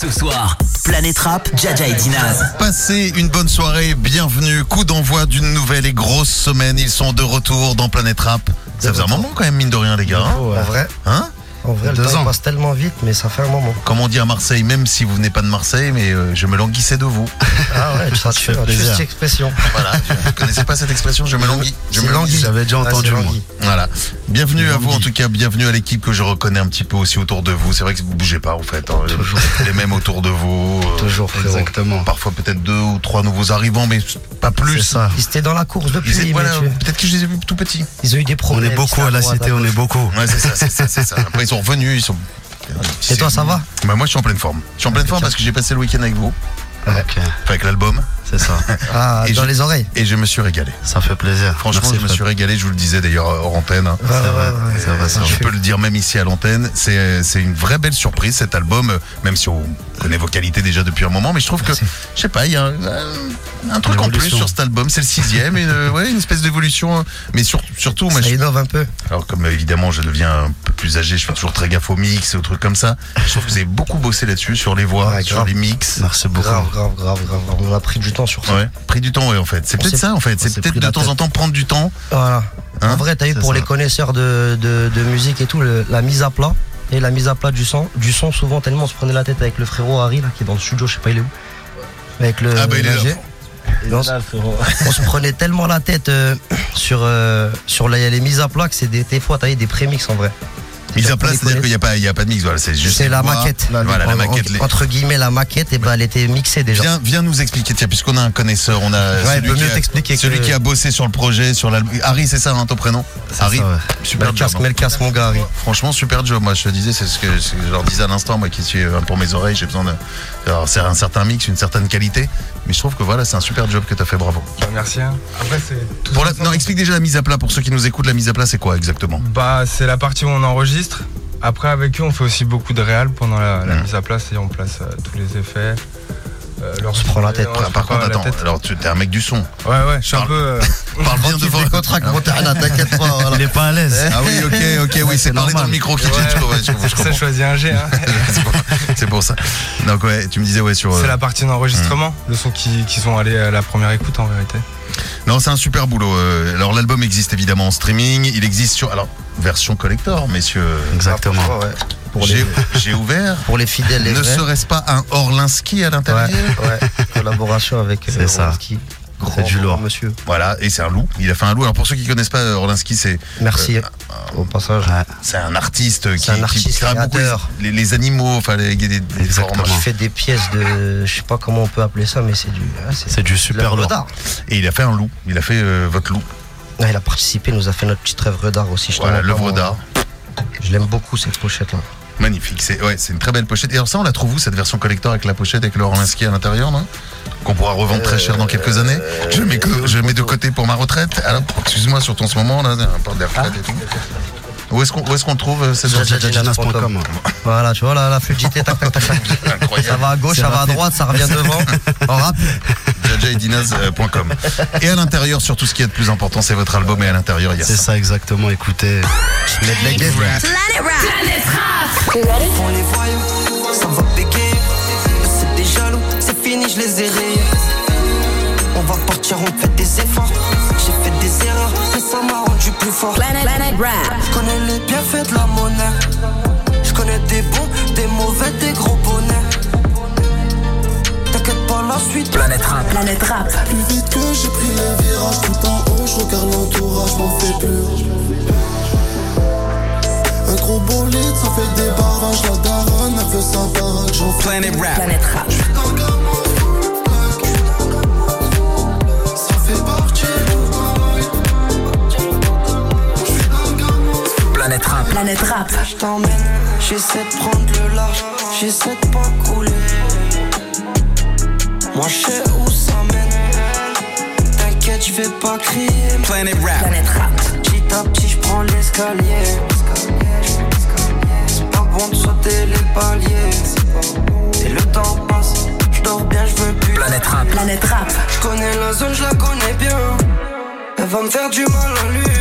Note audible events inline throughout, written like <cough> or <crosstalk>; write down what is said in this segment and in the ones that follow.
Ce soir, Planète Rap, Jaja et Dinaz. Passez une bonne soirée, bienvenue. Coup d'envoi d'une nouvelle et grosse semaine. Ils sont de retour dans Planète Rap. Ça faisait un moment quand même, mine de rien, les gars. hein En vrai, Hein en vrai, le Deux temps ans. passe tellement vite, mais ça fait un moment. Comme on dit à Marseille, même si vous venez pas de Marseille, mais euh, je me languissais de vous. <laughs> Ah ouais, <laughs> ça te fait plaisir. juste expression. Voilà, vous connaissez pas cette expression Je me languis. Je me languis. J'avais déjà Ah, entendu, moi. Voilà. Bienvenue à vous, en tout cas, bienvenue à l'équipe que je reconnais un petit peu aussi autour de vous. C'est vrai que vous bougez pas, en fait. hein. Toujours. <laughs> Les mêmes autour de vous. euh, Toujours, frérot. Exactement. Parfois peut-être deux ou trois nouveaux arrivants, mais pas plus. Ça. Ils étaient dans la course depuis, voilà, peut-être que je les ai vus tout petits. ils ont eu des On problèmes. est beaucoup à la cité, on est beaucoup. Ouais, c'est ça, c'est ça, c'est ça. Après, ils sont revenus, ils sont. Et toi, ça va bah, Moi, je suis en pleine forme. Je suis en pleine forme parce que j'ai passé le week-end avec vous, Ok, enfin, avec l'album, c'est ça. <laughs> Ah, Et dans je- les oreilles. et je me suis régalé. Ça fait plaisir. Franchement, Merci, je me suis régalé, je vous le disais d'ailleurs hors antenne. hein. Vrai, vrai. Je peux le dire même ici à l'antenne, c'est c'est une vraie belle surprise cet album, euh, même si on connaît vos qualités déjà depuis un moment, mais je trouve que, je sais pas, il y a un, un- un truc en plus sur cet album, c'est le sixième, et euh, ouais, une espèce d'évolution, hein. mais sur- surtout, moi, Ça je- innove un peu. alors comme euh, évidemment je deviens un peu plus âgé, je fais toujours très gaffe aux mix, aux trucs comme ça, je trouve que vous avez beaucoup bossé là-dessus, sur les voix, Ouais, sur grave. les mix. Merci beaucoup. Grave, grave, grave, grave, grave. On a pris du temps sur ça. Ouais, pris du temps, ouais, en fait. C'est peut-être ça, en fait. C'est peut-être de temps en temps prendre du temps. Voilà. Hein en vrai, t'as vu, pour ça. les connaisseurs de, de, de musique et tout, le- la mise à plat et la mise à plat du son, du son souvent tellement on se prenait la tête avec le frérot Harry là, qui est dans le studio, je sais pas il est où. Avec le Ah bah, il est là. on, se- <laughs> on se prenait tellement la tête euh, sur, euh, sur les, les mises à plat que c'est des, des fois t'as eu des prémix en vrai. Mise Pour place, c'est-à-dire qu'il n'y a, pas- il y a pas de mix, voilà, c'est juste. C'est la maquette. Voilà, la En- maquette. en- entre guillemets, la maquette, et ben, elle était mixée déjà. Viens, viens nous expliquer, tiens, puisqu'on a un connaisseur, on a Ouais, celui, qui mieux a, que- celui qui a bossé sur le projet, sur l'album. Harry, c'est ça, hein, ton prénom Harry, ça, ouais. Super le job. mon gars, Harry. Franchement, super job. Moi, je te disais, c'est ce que, ce que je leur disais à l'instant, moi qui suis euh, pour mes oreilles, j'ai besoin de. Alors, c'est un certain mix, une certaine qualité, mais je trouve que voilà, c'est un super job que tu as fait, bravo. Bah, merci. hein. Après, c'est tout Pour la- ça, non, explique déjà la mise à plat pour ceux qui nous écoutent. La mise à plat, c'est quoi exactement? Bah, c'est la partie où on enregistre. Après, avec eux, on fait aussi beaucoup de réal pendant la, la Mm. mise à place et on place euh, tous les effets. Euh, On se prend la tête. Par, par contre, attends, tête. alors tu es un mec du son. Ouais, ouais, je suis un Parle- peu. euh, <laughs> Parle bien devant. gros terrain, t'inquiète pas. voilà. Il est pas à l'aise. Ah oui, ok, ok, oui, <laughs> Ouais, c'est c'est parler dans normal. le micro qui Ouais. je comprends, je ça, choisis un G. Hein. <laughs> C'est pour- C'est pour ça. Donc ouais, tu me disais ouais sur. euh, C'est la partie d'enregistrement, Mm. le son qui, qui sont allés à la première écoute en vérité. Non, c'est un super boulot. Euh, Alors l'album existe évidemment en streaming. Il existe sur alors version collector, messieurs. Exactement. Ouais. Pour <laughs> J'ai ouvert. pour les fidèles, les Ne serait-ce pas un Orlinski à l'intérieur ouais. Collaboration avec euh, ça. C'est du lourd. monsieur. Voilà, et c'est un loup. Il a fait un loup. Alors pour ceux qui connaissent pas euh, Orlinski, c'est Merci Euh, au passage. C'est un artiste qui, un qui artiste crée beaucoup les, les animaux, enfin les, les, les formes. Il fait des pièces de. Je sais pas comment on peut appeler ça, mais c'est du. ah, C'est du super lourd. Et il a fait un loup. Il a fait euh, votre loup. Ah, il a participé, il nous a fait notre petite œuvre d'art aussi. je Voilà, l'œuvre d'art. Je l'aime beaucoup cette pochette là. Magnifique, c'est ouais, c'est une très belle pochette. Et alors ça, on la trouve où cette version collector avec la pochette avec le Orlinski à l'intérieur, non? Qu'on pourra revendre très cher dans quelques années. Je mets, de côté pour ma retraite. Alors, excuse-moi sur ton ce moment là, un porte des retraites et tout. Où est-ce qu'on où est-ce qu'on trouve euh, cette. <laughs> Voilà, tu vois là, la fluidité, tac, tac, tac, tac. Ça va à gauche, ça va à droite, ça revient devant. <laughs> En rap. jajaedinaz.com. Et à l'intérieur, sur tout ce qui est de plus important, c'est votre album. Et à l'intérieur, il y a C'est ça. ça exactement, écoutez. Les voyous, ça va bégayer. C'est des jaloux, c'est fini, je les ai va partir, on fait des efforts. J'ai fait des erreurs, mais ça m'a rendu plus fort. Planet, Planet Rap. Je connais les bienfaits de la monnaie. Je connais des bons, des mauvais, des gros bonnets. T'inquiète pas, la suite. Planète Rap. Planet Rap. Plus vite que j'ai pris les virages tout en haut, je regarde l'entourage, m'en fais plus. Un gros bolide, ça fait des barrages, la daronne, elle veut sa baraque, j'en fais Planet Rap. Planet Rap. Planète Rap. Planet Rap. Je t'emmène, j'essaie de prendre le large, j'essaie de pas couler. Moi je sais où ça mène. T'inquiète, je vais pas crier. Planet Rap. Planet Rap. Petit à petit, je prends l'escalier. C'est pas bon de sauter les paliers. Et le temps passe, je dors bien, je veux plus. Planète Rap. Planet Rap. Je connais la zone, je la connais bien. Elle va me faire du mal à l'usure.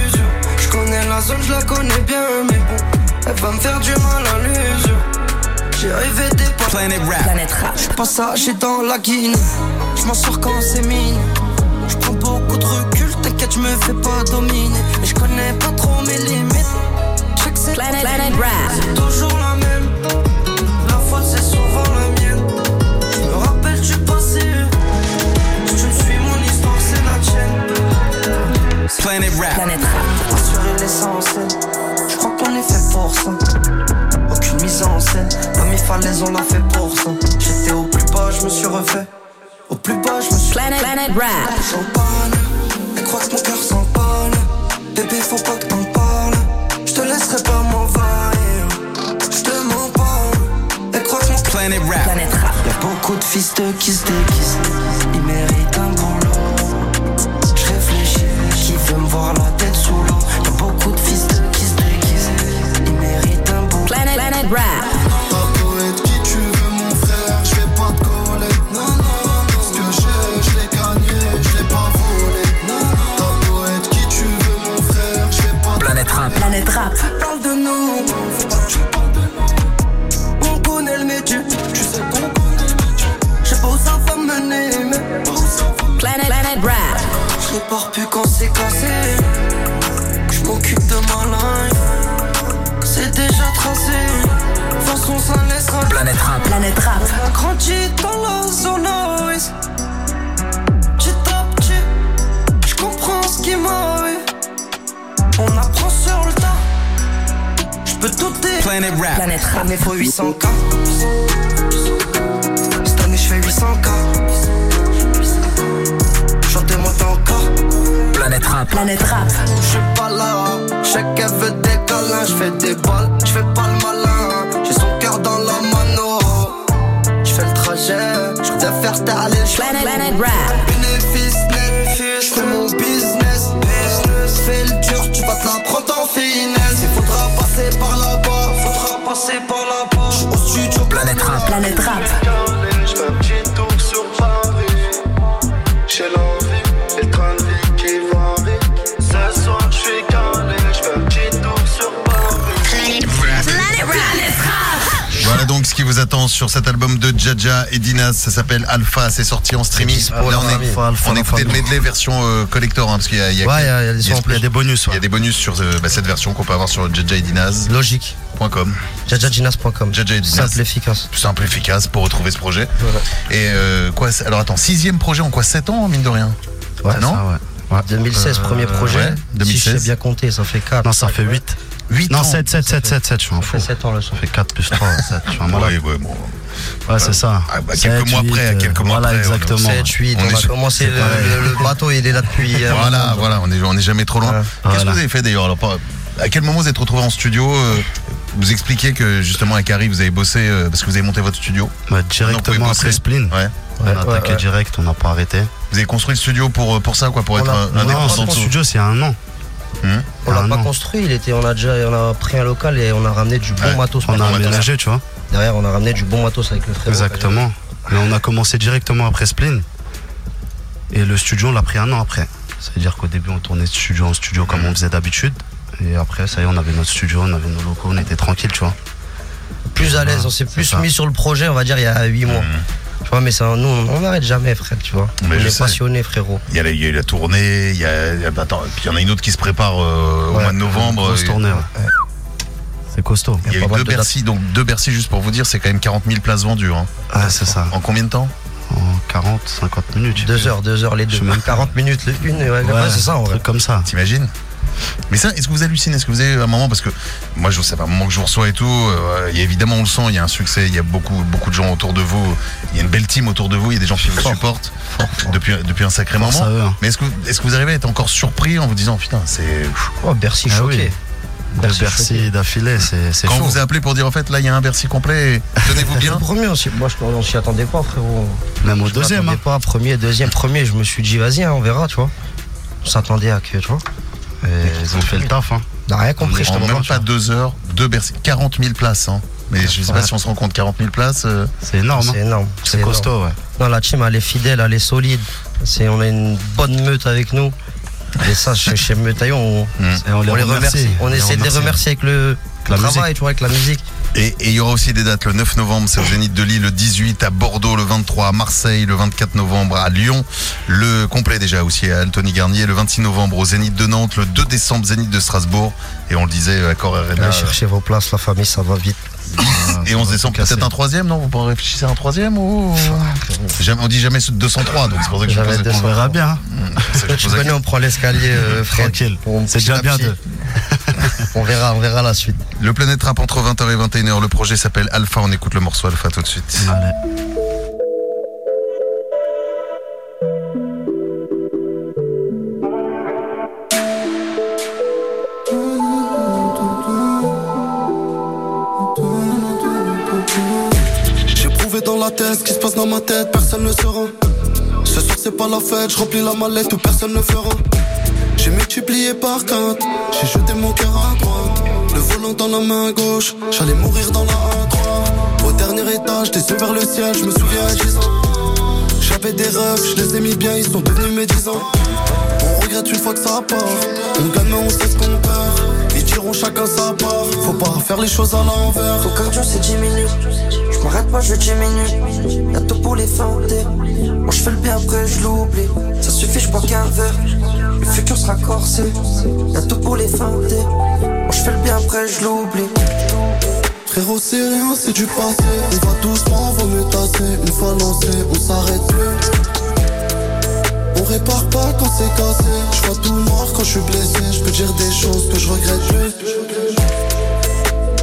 Je connais la zone, je la connais bien, mais bon, elle va me faire du mal à l'usure. J'ai rêvé des pas Planet Rap. Planète Rap. Passager dans la guine, j'm'en sors quand c'est mine. J'prends beaucoup de recul, t'inquiète, j'me fais pas dominer. Mais j'connais pas trop mes limites. J'sais que c'est Planet, Planet Rap. c'est toujours la même. La faute c'est souvent la mienne. J'me rappelle du passé. Si tu me suis, mon histoire c'est la tienne. Planet Rap. Planète Rap. L'essentiel. J'crois qu'on est fait pour ça. Aucune mise en scène. Pas mes falaises, on l'a fait pour ça. J'étais au plus bas, j'me suis refait. Au plus bas, j'me suis Planet, Planet Rap. champagne. Elle croit que mon cœur s'emballe. Bébé, faut pas que t'en parles. J'te laisserai pas m'envahir. Elle croit que mon cœur. Planet Rap. Planète Rap. Y'a beaucoup de fils de qui se déguisent. Ils méritent Je m'occupe de ma life. C'est déjà tracé. Planet Rap. Planète Rap. On a grandi dans la zone OIS. Petit à petit, je comprends ce qui m'arrive. On apprend sur le tas. Je peux tout dire. Planet Rap. Planète Rap. année faut 800K. Cette année je fais 800K. Chantez-moi encore. Planet Rap. Planète Rap. Je suis pas là. Chacun veut des câlins. Je fais des balles. Je fais pas le malin. Faire Planet, Planet Rap. Bénéfice net. Mon business. Business. Fais le dur. Tu vas te la prendre en finesse. Il faudra passer par là-bas. Faudra passer par là-bas. Au studio. Planète Rap. Planète Rap. Attend sur cet album de Jaja et Dinas. Ça s'appelle Alpha. C'est sorti en streaming. Là, on, est, on écoutait le medley version euh, collector, hein, parce qu'il y a, il y a- Ouais, il y a- il y a des Il bonus, il y a des bonus sur euh, bah, cette version qu'on peut avoir sur. Logique. Jaja et Dinas. Simple, efficace. Tout simple, efficace pour retrouver ce projet. Voilà. Et euh, quoi Alors attends, sixième projet en quoi? 7 ans, mine de rien Ouais, Non? Ça, ouais. Ouais. 2016, Euh, premier projet. ouais, Si 2016. je sais bien compter, ça fait 4. Non, ça fait 8. 8 Non, ans 7, 7, 7, 7, 7, je suis un Ça fou. fait 7 ans le son. Ça fait 4 plus 3, 7, <laughs> je suis un malade. Ouais, ouais, bon. Ouais, c'est ça. Ah, bah, quelques Sept, mois huit, après, euh, quelques mois voilà, après, on exactement. 7, 8, On on, est a sur- commencé, le, le- le bateau il est là depuis. euh, Voilà, voilà, on est, on est jamais trop loin. Ouais. Qu'est-ce Voilà. que vous avez fait d'ailleurs alors, pas- À quel moment vous êtes retrouvé en studio euh, Vous expliquez que justement avec Harry vous avez bossé euh, parce que vous avez monté votre studio. Bah, directement après Spleen. Ouais. On Ouais, a ouais, attaqué ouais. direct, on n'a pas arrêté. Vous avez construit le studio pour, euh, pour ça, quoi, pour On être a- un, non, indépendant. Non, studio, c'est un an. Hum. On l'a Ah, pas non. construit, il était, on a déjà on a pris un local et on a ramené du bon Ouais. matos. On a aménagé, tu vois. Derrière, on a ramené du bon matos avec le frère. Exactement. Mais on a commencé directement après Spleen. Et le studio, on l'a pris un an après. C'est-à-dire qu'au début, on tournait de studio en studio comme on faisait d'habitude. Et après, ça y est, on avait notre studio, on avait nos locaux, on était tranquille, tu vois. Plus à l'aise, on s'est plus ça. mis sur le projet, on va dire, il y a 8 mois. Tu vois, mais ça, nous, on n'arrête jamais, frère, tu vois. Mais on je est sais. passionnés, frérot. Il y, a la, il y a eu la tournée, il y a, il y a- attends, puis il y en a une autre qui se prépare euh, au mois de novembre. Grosse Et- tournée, ouais. C'est costaud. Il y a eu deux de. Bercy, donc deux Bercy juste pour vous dire, c'est quand même 40 000 places vendues. hein. Ah, c'est ça. En combien de temps? En 40, 50 minutes. je sais 2 plus. heures, 2 heures les deux. Je sais même pas. 40 minutes le une, ouais, c'est ça en vrai. truc comme ça. T'imagines? Mais ça, est-ce que vous hallucinez? Est-ce que vous avez un moment Parce que moi, je sais pas, un moment que je vous reçois et tout, euh, il y a évidemment, on le sent, il y a un succès, il y a beaucoup, beaucoup de gens autour de vous, il y a une belle team autour de vous, il y a des gens qui vous Fort. supportent depuis, depuis un sacré moment. Mais est-ce que, est-ce que vous arrivez à être encore surpris en vous disant, putain, c'est. Oh, Bercy Ah choqué. De Bercy d'affilée, c'est Quand on chaud. vous a appelé pour dire, en fait, là, il y a un Bercy complet, tenez-vous <laughs> Le bien. premier, moi, je, on s'y attendait pas, frérot. Même au Je deuxième. hein. pas, premier, deuxième, premier, je me suis dit, vas-y, hein, on verra, tu vois. On s'attendait à que, tu vois. Et ils ont fait le taf. Hein. On n'a rien compris, je te En mens même pas, pas deux heures, deux Bercy, 40 000 places. Hein. Mais je sais pas si on se rend compte, 40 000 places. euh, C'est énorme. hein. C'est énorme. C'est énorme. costaud, ouais. Non, la team, elle est fidèle, elle est solide. C'est, on a une bonne meute avec nous. Et ça, chez, chez Meutaillon, on, Et on les, on les remercie. On les essaie de les remercie. remercier avec le La travail, tu vois, avec la musique. Et il y aura aussi des dates le 9 novembre, c'est au Zénith de Lille, le 18 à Bordeaux, le 23 à Marseille, le 24 novembre à Lyon, le complet déjà aussi à Anthony Garnier, le 26 novembre au Zénith de Nantes, le 2 décembre Zénith de Strasbourg, et on le disait à Cor Arena. Allez chercher vos places, la famille, ça va vite. Et 11 décembre, peut-être un troisième, non? Vous pourrez réfléchir à un troisième ou Jamais, On dit jamais 203, donc c'est pour ça que je Jamais pose deux On verra bien. je connais, on prend l'escalier, euh. Tranquille. On- C'est déjà bien deux. On verra, on verra la suite. Le Planète Rap entre 20h et 21h. Le projet s'appelle Alpha. On écoute le morceau Alpha tout de suite. Allez. J'ai prouvé dans la tête ce qui se passe dans ma tête, personne ne saura. Ce soir c'est pas la fête, je remplis la mallette où personne ne fera. J'ai multiplié par quatre, j'ai jeté mon cœur à droite. Le volant dans la main gauche, j'allais mourir dans la A3. Au dernier étage, yeux vers le ciel, je me souviens à 10 ans. J'avais des rêves, je les ai mis bien, ils sont devenus mes 10 ans. On regrette une fois que ça part. On gagne, mais on sait ce qu'on perd. Ils tireront chacun sa part. Faut pas faire les choses à l'envers. Ton cardio c'est 10 minutes. Je m'arrête pas, je diminue. Y'a tout pour les feinter. Moi je fais le bien après, je l'oublie. Ça suffit, je bois qu'un verre. Le futur sera corsé. Y'a tout pour les feinter. Moi je fais le bien après, je l'oublie. Frérot, c'est rien, c'est du passé. On va doucement, vaut mieux tasser. Une fois lancé, on s'arrête plus. On répare pas quand c'est cassé. Je vois tout noir quand je suis blessé. Je peux dire des choses que je regrette plus.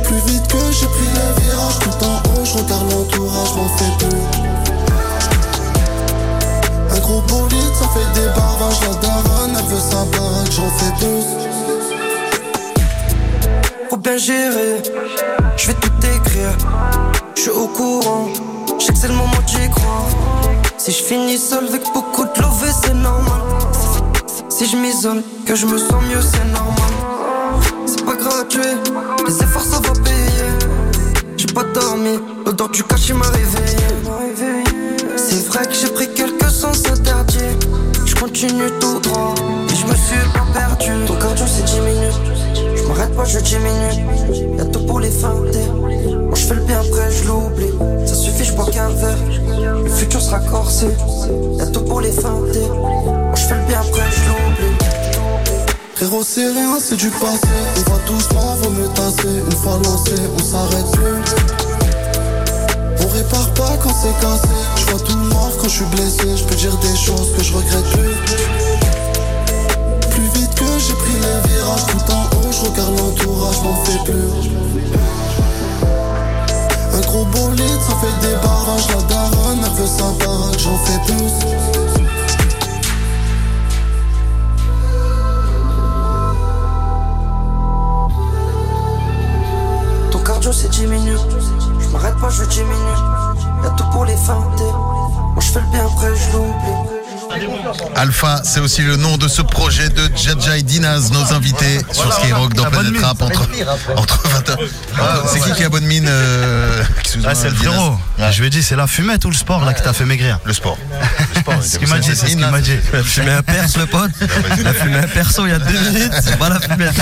Plus vite que j'ai pris le virage, tout en haut, je regarde l'entourage, m'en fais plus. Gros bolide, ça fait des barrages. La daronne, elle veut sa baraque, j'en fais plus. Faut bien gérer. Je vais tout écrire. Je suis au courant. Je sais que c'est le moment d'y croire. Si je finis seul avec beaucoup de love, c'est normal. Si je m'isole, que je me sens mieux, c'est normal. C'est pas gratuit, les efforts ça va payer. J'ai pas dormi, l'odeur du cachet m'a réveillé. C'est vrai que j'ai pris quelques sens interdits. Je continue tout droit et je me suis pas perdu. Ton cardio c'est 10 minutes. Je m'arrête pas, je diminue. Y'a tout pour les feinter. Moi je fais le bien après, je l'oublie. Ça suffit, je bois qu'un verre. Le futur sera corsé. Y'a tout pour les feinter. Moi je fais le bien après, je l'oublie. Frérot, c'est rien, c'est du passé. On va doucement, vaut mieux tasser. Une fois lancé, on s'arrête plus. Répare pas quand c'est cassé. Je vois tout noir quand je suis blessé. Je peux dire des choses que je regrette plus. Plus vite que j'ai pris les virages, tout en haut, je regarde l'entourage, m'en fais plus. Un gros bolide, ça fait des barrages. La daronne, elle veut sa baraque, j'en fais plus. Ton cardio c'est 10 minutes. Je m'arrête pas, je pour les je fais le bien après, je l'oublie. Alpha, c'est aussi le nom de ce projet de Jaja et Dinaz, nos invités sur Skyrock dans La Planète. Rap entre, entre 20 C'est qui qui a bonne mine euh, Ah, c'est le frérot. Ouais. Je lui ai dit, c'est la fumette ou le sport là qui t'a fait maigrir Le sport. Le sport, C'est ce qu'il m'a dit, c'est ce qu'il là. m'a dit. Il a fumé un perso, le pote. Perso il y a deux minutes. C'est pas la fumette.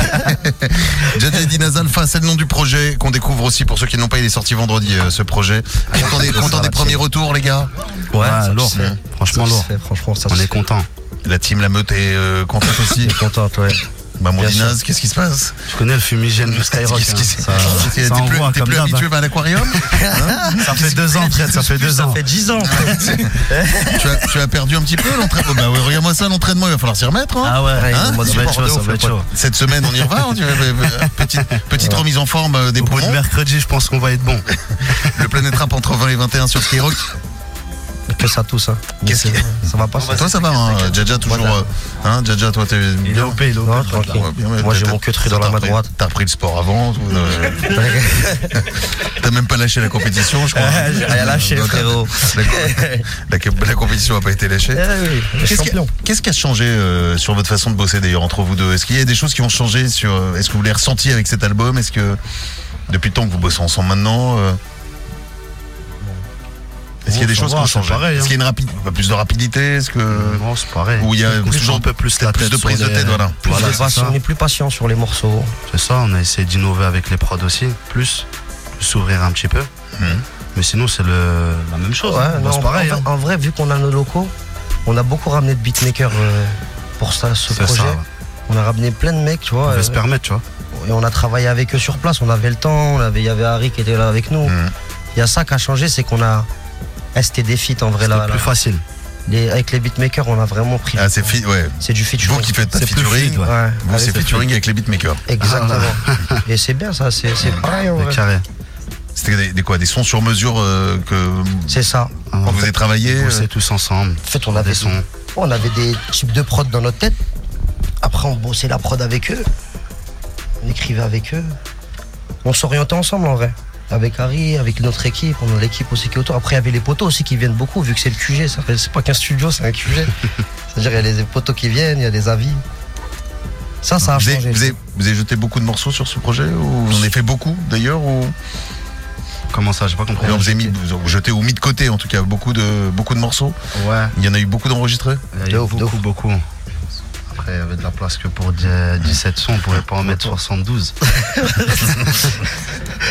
Jaja et Dinaz Alpha, c'est le nom du projet qu'on découvre aussi pour ceux qui n'ont pas. Il est sorti vendredi euh, ce projet. Content des, content des premiers retours, les gars. Ouais, lourd. Franchement lourd. Franchement, ça On est content. La team La Meute est euh, contente <laughs> aussi. Contente, ouais. Bah, mon Dinaz, qu'est-ce qui se passe? Tu connais le fumigène du <laughs> Skyrock. Qu'est-ce qui hein. se- <laughs> Ça, T'es ça plus, envoie t'es comme plus d'hab. habitué à l'aquarium? Ça fait deux ans, Fred, ça fait deux Ça ans. fait 10 ans. tu, as, tu as perdu un petit peu l'entraînement Bah ouais, regarde-moi ça, l'entraînement, il va falloir s'y remettre. Hein Ah ouais, Hein ça va être chaud, ça va être chaud. Cette semaine, on y revient. on dirait, euh, euh, petite petite remise en forme des Au bout de poumons. mercredi, je pense qu'on va être bon. Le Planète Rap entre 20 et 21 sur Skyrock. Que ça tousse. Hein. Qu'est-ce qui- Ça va pas. Toi, ça va, hein Jaja, toujours. euh, Hein, Jaja, toi, t'es. Il est OP, il est OP. Non, tranquille. Ouais, ouais, Moi, j'ai mon queutru dans la main droite. T'as repris le sport avant. euh, <laughs> T'as même pas lâché la compétition, je crois. J'ai rien lâché, frérot. <laughs> La, la- compétition n'a pas été lâchée. Le Qu'est-ce qui, champion. qu'est-ce qui a changé euh, sur votre façon de bosser d'ailleurs entre vous deux? Est-ce qu'il y a des choses qui ont changé sur euh, Est-ce que vous l'avez ressenti avec cet album? Est-ce que depuis le temps que vous bossez ensemble maintenant euh, Est-ce qu'il y a des choses qui va, ont c'est changé pareil, Est-ce hein. qu'il y a une rapide, pas plus de rapidité Est-ce que Non, c'est pareil. ou il y a Toujours un peu plus de prise de tête voilà. On est plus patient sur les morceaux. C'est ça, on a essayé d'innover avec les prods aussi, plus. s'ouvrir un petit peu. Mhm. Mais sinon, c'est la même chose. Hein. pareil. en- hein. en vrai, vu qu'on a nos locaux, on a beaucoup ramené de beatmakers euh, pour ça, ce projet. On a ramené plein de mecs, tu vois. On euh, peut se permettre, tu vois. et on a travaillé avec eux sur place, on avait le temps, on avait- il y avait Harry qui était là avec nous. Mhm. Il y a ça qui a changé, c'est qu'on a. eh, C'était des feats en vrai C'est là. plus là. facile. Les- avec les beatmakers, on a vraiment pris. Ah, c'est fi- ouais. C'est du featuring. Vous qui faites ta C'est plus featuring, ouais. Ouais, vous avec- c'est featuring avec les beatmakers. Exactement. Et c'est bien ça, c'est c'est pareil en vrai. carré. C'était des, des quoi Des sons sur mesure euh, que C'est ça. Ah, quand vous avez travaillé On euh, bossait tous ensemble. En fait, on avait, des sons. on avait des types de prod dans notre tête. Après, on bossait la prod avec eux. On écrivait avec eux. On s'orientait ensemble en vrai. Avec Harry, avec notre équipe, on a l'équipe aussi qui est autour. Après, il y avait les poteaux aussi qui viennent beaucoup, vu que c'est le QG. C'est pas qu'un studio, c'est un QG. <laughs> C'est-à-dire, il y a les poteaux qui viennent, il y a des avis. Ça, ça a vous, avez, changé. vous avez- vous avez jeté beaucoup de morceaux sur ce projet ou vous en avez fait beaucoup d'ailleurs ou Comment ça J'ai pas compris. vous avez mis vous avez jeté ou mis de côté en tout cas beaucoup de beaucoup de morceaux. Ouais. Il y en a eu beaucoup d'enregistrés. Beaucoup, beaucoup. Après, il y avait de la place que pour 10 17 sons, on pouvait pas en mettre 72. <laughs>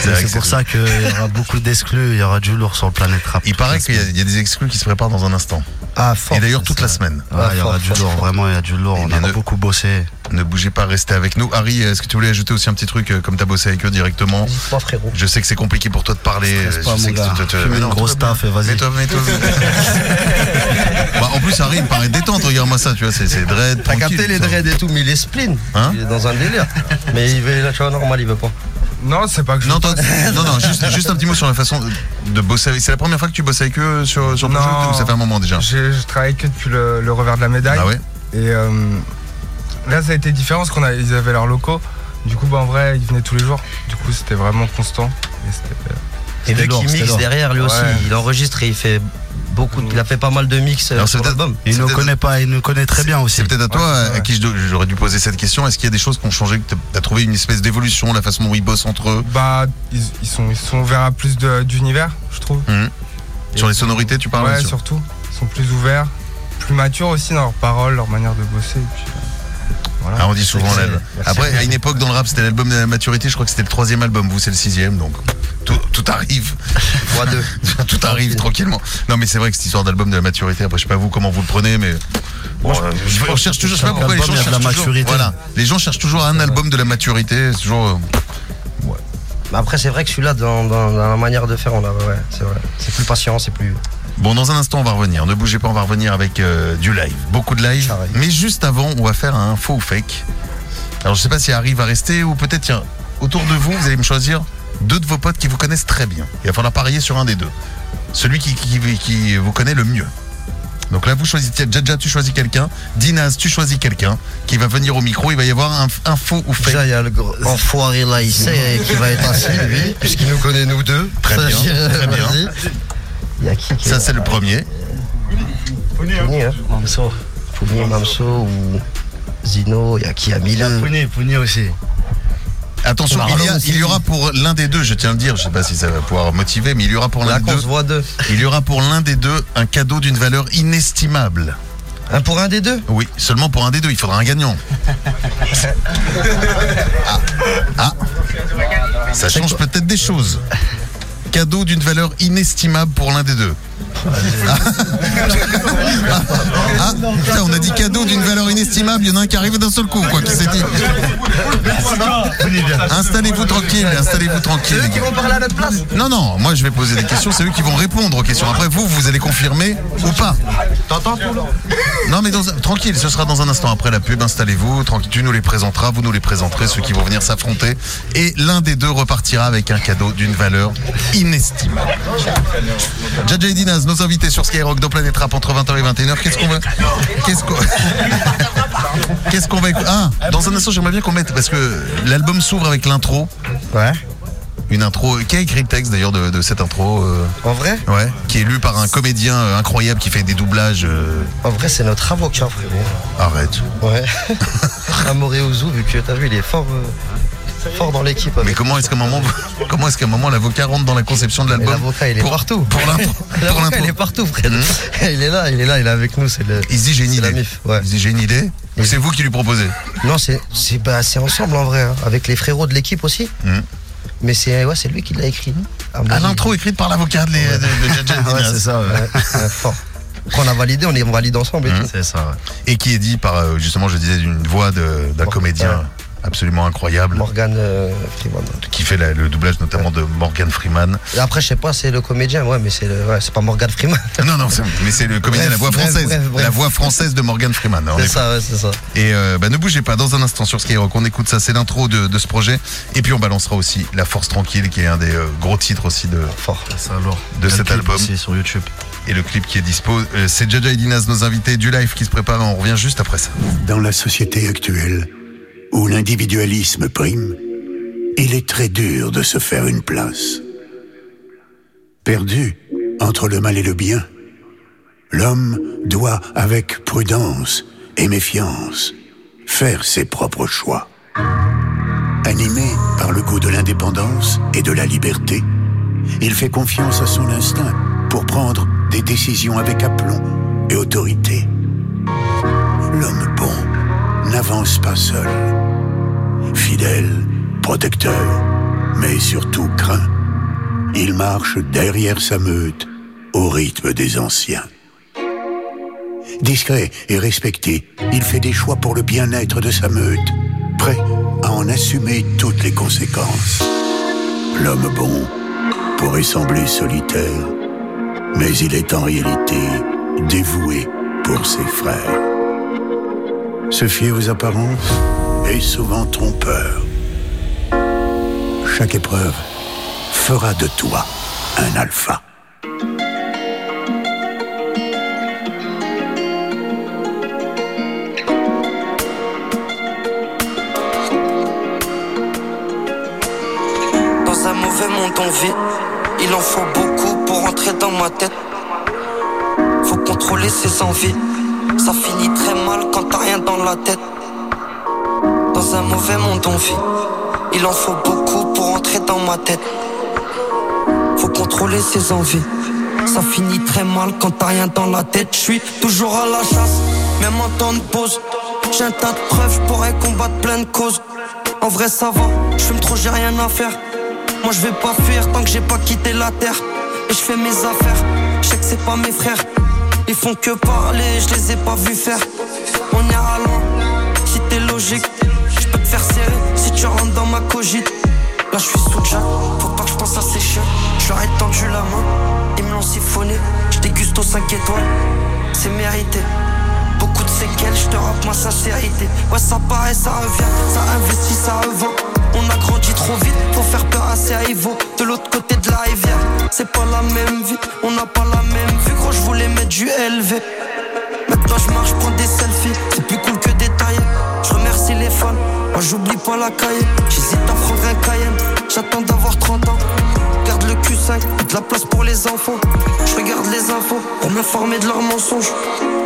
vrai C'est pour ça qu'il y aura beaucoup d'exclus, il y aura du lourd sur le Planète Rap. Il paraît qu'il y, a- y des exclus qui se préparent dans un instant. Ah, fort. Et d'ailleurs toute la semaine. Il y aura fort, du fort, lourd, fort. vraiment, il y a du lourd. On bien, a ne- beaucoup bossé. Ne bougez pas, restez avec nous. Harry, est-ce que tu voulais ajouter aussi un petit truc euh, comme tu as bossé avec eux directement? Dis-moi, frérot. Je sais que c'est compliqué pour toi de parler. Je pas, sais mon que gars. tu Fume mais une grosse taf et vas-y. Mets-toi, mets-toi. <laughs> plus, Harry, il me paraît détente. Regarde-moi ça, tu vois, c'est dread. T'as capté les dreads et tout, mais il est spleen. Hein il est dans un délire. mais il veut, là, tu vois, normal, il veut pas. Non, c'est pas que je. Non, toi- <laughs> non, non, juste, juste un petit mot sur la façon de, bosser avec. C'est la première fois que tu bosses avec eux sur, sur le Non. projet ou ça fait un moment déjà J'ai je travaille que depuis le, le revers de la médaille. Ah ouais Et euh, là, ça a été différent parce qu'on a, ils avaient leurs locaux. Du coup, bah, en vrai, ils venaient tous les jours. Du coup, c'était vraiment constant. Et c'était- Et vu qu'il mixe derrière, lui aussi, il enregistre et il fait beaucoup. de- Il a fait pas mal de mix euh, Alors, sur l'album. Il nous connaît pas, il nous connaît très bien aussi. C'est peut-être à toi Ouais, à ouais. qui j'aurais dû poser cette question. Est-ce qu'il y a des choses qui ont changé, que tu as trouvé une espèce d'évolution, la façon dont ils bossent entre eux? Bah, ils, ils sont, ils sont ouverts à plus de- d'univers, je trouve. Mhm. Sur les sonorités, tu parles Ouais, sur- surtout. Ils sont plus ouverts, plus matures aussi dans leurs paroles, leur manière de bosser. Et puis, euh, voilà. Ah, on dit souvent l'album. Après, à une époque dans le rap, c'était l'album de la maturité. Je crois que c'était le troisième album. Vous, c'est le sixième, donc tout, tout arrive. Fois deux. <laughs> tout arrive tranquillement. Non, mais c'est vrai que cette histoire d'album de la maturité. Après, je sais pas vous comment vous le prenez, mais bon, euh, je- cherche toujours. Je sais pas pourquoi les gens cherchent la toujours. maturité. Voilà, les gens cherchent toujours un album de la maturité. C'est toujours. euh, Mais après, c'est vrai que celui-là, dans, dans- dans la manière de faire, on a, ouais, c'est vrai. C'est plus patient, c'est plus. Bon, dans un instant, on va revenir. Ne bougez pas, on va revenir avec euh, du live. Beaucoup de live. Mais juste avant, on va faire un faux ou fake. Alors, je sais pas si Harry va rester ou peut-être, tiens, autour de vous, vous allez me choisir deux de vos potes qui vous connaissent très bien. Il va falloir parier sur un des deux. Celui qui, qui, qui vous connaît le mieux. Donc là, vous choisissez, Jaja, tu choisis quelqu'un. Dinaz, tu choisis quelqu'un qui va venir au micro. Il va y avoir un, un faux ou fake. Déjà, il y a le gros enfoiré là, il sait qu'il va être assis, lui, puisqu'il nous connaît nous deux. Très bien, très bien. Vas-y. Il y a qui qui est Ça, c'est le premier. Founi, hein Mamso. Founi, Mamso ou Zino, il y a qui a Milan. Pouni, Pouni aussi. Attention, il y, a- aussi. il y aura pour l'un des deux, je tiens à le dire, je sais pas si ça va pouvoir motiver, mais il y aura pour l'un des deux. Il y aura pour l'un des deux un cadeau d'une valeur inestimable. Un pour un des deux? Oui, seulement pour un des deux, il faudra un gagnant. <laughs> Ah, Ah. ça change peut-être des choses. Cadeau d'une valeur inestimable pour l'un des deux. Ah. Putain, on a dit cadeau d'une valeur inestimable, il y en a un qui arrive d'un seul coup, quoi, qui s'est dit. Installez-vous tranquille, installez-vous tranquille. les gars. vont parler à notre place Non, non, moi je vais poser des questions, c'est eux qui vont répondre aux questions. Après, vous, vous allez confirmer ou pas. T'entends Non, mais dans un- tranquille, ce sera dans un instant après la pub. Installez-vous, tranquille, tu nous les présenteras, vous nous les présenterez, ceux qui vont venir s'affronter. Et l'un des deux repartira avec un cadeau d'une valeur inestimable. Nos invités sur Skyrock dans Planète Rap entre 20h et 21h. Qu'est-ce qu'on va. Qu'est-ce qu'on. <laughs> Qu'est-ce qu'on va écouter Ah, dans un instant, j'aimerais bien qu'on mette, parce que l'album s'ouvre avec l'intro. Ouais. Une intro. Qui a écrit le texte d'ailleurs de, de cette intro euh, En vrai Ouais. Qui est lu par un comédien euh, incroyable qui fait des doublages. euh, En vrai, c'est notre avocat, frérot. Arrête. Ouais. <laughs> Amoré Ouzou, vu que t'as vu, il est fort, euh, fort dans l'équipe. Mais comment est-ce qu'à un moment, <laughs> comment est-ce qu'à un moment l'avocat rentre dans la conception de l'album l'avocat, il est pour, partout. Pour <laughs> L'avocat, il est partout, frère. Mhm. <laughs> Il est là, il est là, il est avec nous. C'est le. Il se dit j'ai une idée. ouais. Il se dit j'ai une idée. Ou c'est vous qui lui proposez Non, c'est c'est bah, c'est ensemble en vrai, hein, avec les frérots de l'équipe aussi. Mhm. Mais c'est ouais, c'est lui qui l'a écrit, À Ah, avis. l'intro écrite par l'avocat de, Ouais, c'est ça, ouais. Fort. Quand on a validé, on valide ensemble et Mmh. ça, ouais. Et qui est dit par, euh, justement, je disais, d'une voix d'un comédien. Absolument incroyable, Morgan euh, Freeman. qui fait la- le doublage notamment de Morgan Freeman. Et après, je sais pas, c'est le comédien, ouais, mais c'est le- ouais, c'est pas Morgan Freeman. <laughs> Non, non, c'est- mais c'est le comédien, Bref, la voix française. bref, bref. La voix française de Morgan Freeman. en C'est ça, ouais, c'est ça. Et euh, bah, ne bougez pas, dans un instant sur Skyrock, on écoute ça, c'est l'intro de, de ce projet. Et puis on balancera aussi La Force Tranquille, qui est un des euh, gros titres aussi de, Fort. Ça alors. De cet clip album. sur YouTube. et le clip qui est dispo. Euh, c'est Jaja et Dinaz, nos invités du live qui se préparent. On revient juste après ça. Dans la société actuelle, où l'individualisme prime, il est très dur de se faire une place. Perdu entre le mal et le bien, l'homme doit, avec prudence et méfiance, faire ses propres choix. Animé par le goût de l'indépendance et de la liberté, il fait confiance à son instinct pour prendre des décisions avec aplomb et autorité. L'homme bon n'avance pas seul. Fidèle, protecteur, mais surtout craint. Il marche derrière sa meute au rythme des anciens. Discret et respecté, il fait des choix pour le bien-être de sa meute, prêt à en assumer toutes les conséquences. L'homme bon pourrait sembler solitaire, mais il est en réalité dévoué pour ses frères. Se fier aux apparences souvent trompeur. Chaque épreuve fera de toi un alpha. Dans un mauvais monde on vit, il en faut beaucoup pour entrer dans ma tête. Faut contrôler ses envies, ça finit très mal quand t'as rien dans la tête. Dans un mauvais monde on vit, il en faut beaucoup pour entrer dans ma tête. Faut contrôler ses envies, ça finit très mal quand t'as rien dans la tête. Je suis toujours à la chasse, même en temps de pause. J'ai un tas de preuves, je pourrais combattre plein de causes. En vrai ça va, je fume trop, j'ai rien à faire. Moi je vais pas fuir tant que j'ai pas quitté la terre. Et je fais mes affaires, je sais que c'est pas mes frères. Ils font que parler, je les ai pas vus faire. On ira loin, si t'es logique. Tu rentres dans ma cogite. Là je suis sous Jack, faut pas que je pense à ces chiens. Je tendu la main, ils me l'ont siphonné. Je déguste aux 5 étoiles, c'est mérité. Beaucoup de séquelles, je te rappe ma sincérité. Ouais, ça paraît, ça revient, ça investit, ça revend. On a grandi trop vite, faut faire peur à ses rivaux. De l'autre côté de la rivière, c'est pas la même vie, on n'a pas la même vue. Gros, je voulais mettre du LV. Maintenant, je marche, prends des selfies, moi j'oublie pas la cahier. J'hésite à prendre un Cayenne, j'attends d'avoir 30 ans. Garde le Q5, de la place pour les enfants. Je regarde les infos pour m'informer de leurs mensonges.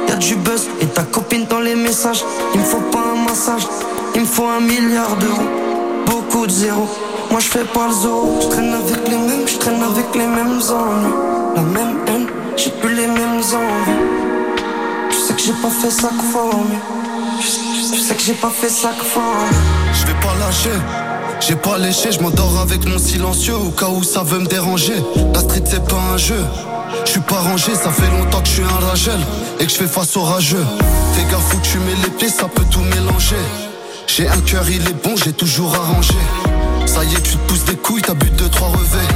Y'a du buzz et ta copine dans les messages. Il me faut pas un massage, il me faut un milliard d'euros. Beaucoup de zéros, moi je fais pas le zoo. Je traîne avec les mêmes, je traîne avec les mêmes ennuis. La même haine, j'ai plus les mêmes envies. Tu sais que j'ai pas fait ça. Tu sais que j'ai pas fait ça que mieux. Je vais pas lâcher. J'ai pas léché, je m'endors avec mon silencieux au cas où ça veut me déranger. La street c'est pas un jeu. Je suis pas rangé, ça fait longtemps que je suis un ragel et que je fais face au rageux. Fais gaffe où tu mets les pieds, ça peut tout mélanger. J'ai un cœur, il est bon, j'ai toujours arrangé. Ça y est, tu te pousses des couilles, t'as but de trois revers.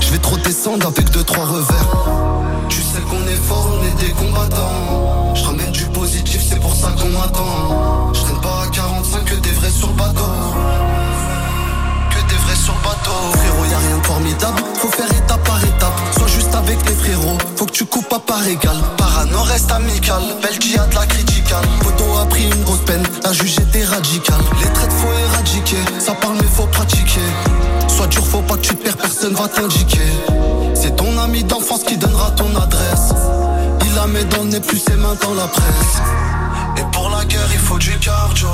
Je vais trop descendre avec deux trois revers. Tu sais qu'on est fort, on est des combattants. Je ramène du positif, c'est pour ça qu'on attend. Je traîne pas à 45 que des vrais sur bateau. Que des vrais sur bateau. Frérot, y rien de formidable. Faut faire étape par étape. Avec tes frérots. Faut que tu coupes pas par égal. Parano reste amical. Belgi a de la criticale. Poto a pris une grosse peine. La juge était radicale. Les traites faut éradiquer. Ça parle mais faut pratiquer. Sois dur, faut pas que tu te perds, personne va t'indiquer. C'est ton ami d'enfance qui donnera ton adresse. Il la met dans le plus ses mains dans la presse. Et pour la guerre, il faut du cardio.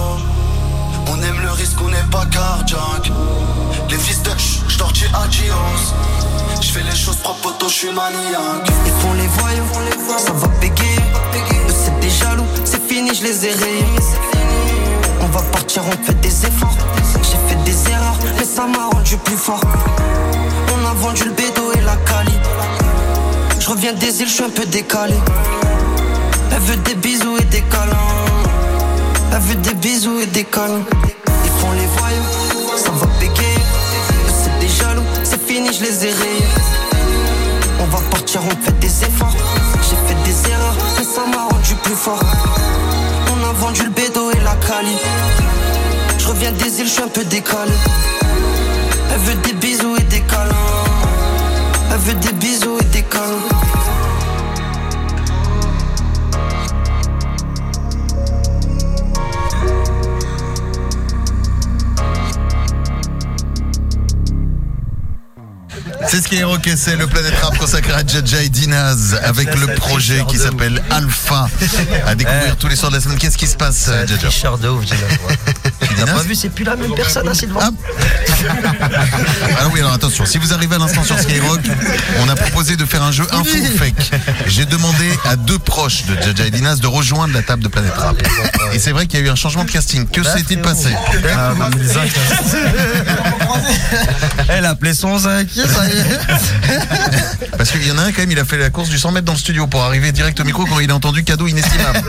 On aime le risque, on n'est pas cardiaque. Les fils de dis adios. J'fais les choses propres, poto, j'suis maniaque. Ils font les voyous, ça va bégayer. Eux, c'est des jaloux, c'est fini, je les ai rayés. On va partir, on fait des efforts. J'ai fait des erreurs, mais ça m'a rendu plus fort. On a vendu le bédo et la cali. Je reviens des îles, je suis un peu décalé. Elle veut des bisous et des câlins. Elle veut des bisous et des câlins. Je les ai rayés. On va partir, on fait des efforts. J'ai fait des erreurs, mais ça m'a rendu plus fort. On a vendu le bédo et la cali. Je reviens des îles, je suis un peu décalé. Elle veut des bisous et des câlins. Elle veut des bisous et des câlins. C'est ce qui est Rock et c'est le Planète Rap consacré à Jaja et Dinaz avec le projet qui s'appelle Alpha à découvrir tous les soirs de la semaine. Qu'est-ce qui se passe, Jaja Tricheur de ouf, Dinas. Tu n'as pas vu, c'est plus la même personne, hein, Sylvain. Ah. Alors oui, alors attention, si vous arrivez à l'instant sur Skyrock, on a proposé de faire un jeu info ou fake. J'ai demandé à deux proches de Jaja et Dinaz de rejoindre la table de Planète Rap. Et c'est vrai qu'il y a eu un changement de casting. Que s'est-il passé Ah, bah, mais Elle a appelé son zinc, ça y est. Parce qu'il y en a un quand même, il a fait la course du 100 mètres dans le studio pour arriver direct au micro quand il a entendu cadeau inestimable.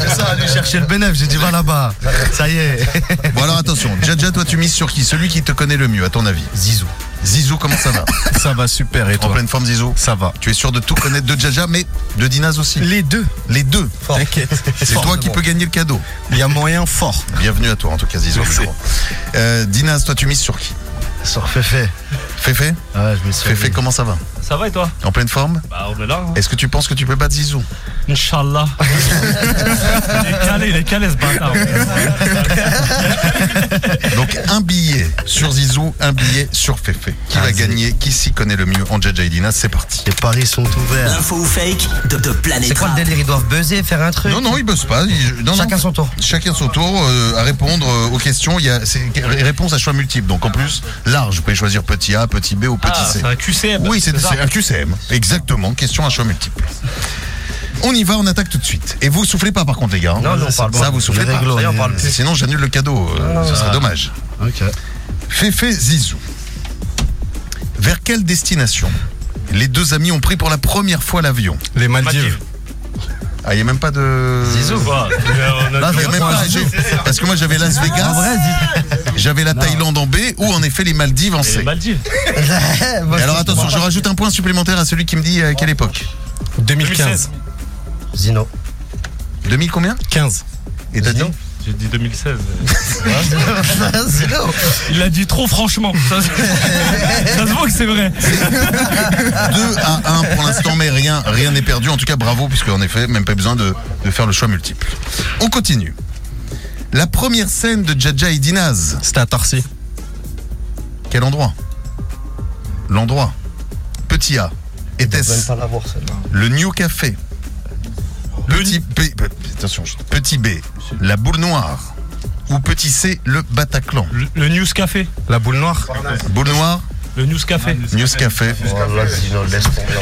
C'est ça, aller chercher le bénéf. J'ai dit, va là-bas. Ça y est. Bon alors attention, Jaja, toi tu mises sur qui? Celui qui te connaît le mieux, à ton avis Zizou. Zizou, comment ça va <laughs> Ça va super. Et En toi pleine forme, Zizou Ça va. Tu es sûr de tout connaître de Jaja, mais de Dinaz aussi Les deux. Les deux T'inquiète. C'est toi qui peux gagner le cadeau. Il y a moyen fort. Bienvenue à toi en tout cas, Zizou. Euh, Dinaz, toi tu mises sur qui Sur Féfé. Féfé Ouais, je me suis Féfé, comment ça va Ça va et toi En pleine forme Bah on est là. hein. Est-ce que tu penses que tu peux battre Zizou Inch'Allah. <laughs> il est calé, il est calé ce bâtard. <laughs> Donc un billet sur Zizou, un billet sur Féfé. Qui va Vas-y. gagner Qui s'y connaît le mieux et Dinaz C'est parti. Les paris sont ouverts. L'info ou fake de, de Planète C'est quoi le Rap. délire Ils doivent buzzer, faire un truc Non, non, il bosse pas. Il- non, non. Chacun son tour. Chacun son tour euh, à répondre euh, aux questions. Il y a c'est réponse à choix multiples. Donc en plus, large. Vous pouvez choisir petit A, petit B ou petit Ah, C. c'est un QCM. Oui, c'est ça c'est un QCM. Exactement. Question à choix multiples. On y va, on attaque tout de suite. Et vous soufflez pas par contre les gars. hein. Non, non, on parle Ça, pas. vous soufflez pas. on parle plus. Sinon j'annule le cadeau. euh, ce serait dommage. Ok. Féfé Zizou. Vers quelle destination les deux amis ont pris pour la première fois l'avion? Les Maldives. Maldives. Ah, il n'y a même pas de. Zizou. Quoi On a Là, Il y a même quoi, pas. Parce que moi j'avais Las En Vegas, j'avais la Thaïlande en B ou en effet les Maldives en C. les Maldives. <laughs> Et alors attention, je rajoute un point supplémentaire à celui qui me dit à quelle époque 2015. Zino. 2000 combien? 15. Et t'as dit? Zino. J'ai dit 2016. Zino. <laughs> Il l'a dit trop franchement. Ça, se- <laughs> ça se voit que c'est vrai. <laughs> 2 à 1 pour l'instant, mais rien rien n'est perdu. En tout cas, bravo, puisque en effet, même pas besoin de, de faire le choix multiple. On continue. La première scène de Jaja et Dinaz, C'était à Torcy. quel endroit? L'endroit. Petit A. Je vais même Était-ce pas l'avoir, celle-là. le New Café? Petit B, attention, petit B, la boule noire. Ou petit C, le Bataclan. Le, le News Café. La boule noire. Boule noire, Le News Café. News Café. Oh là, Zino, laisse tomber.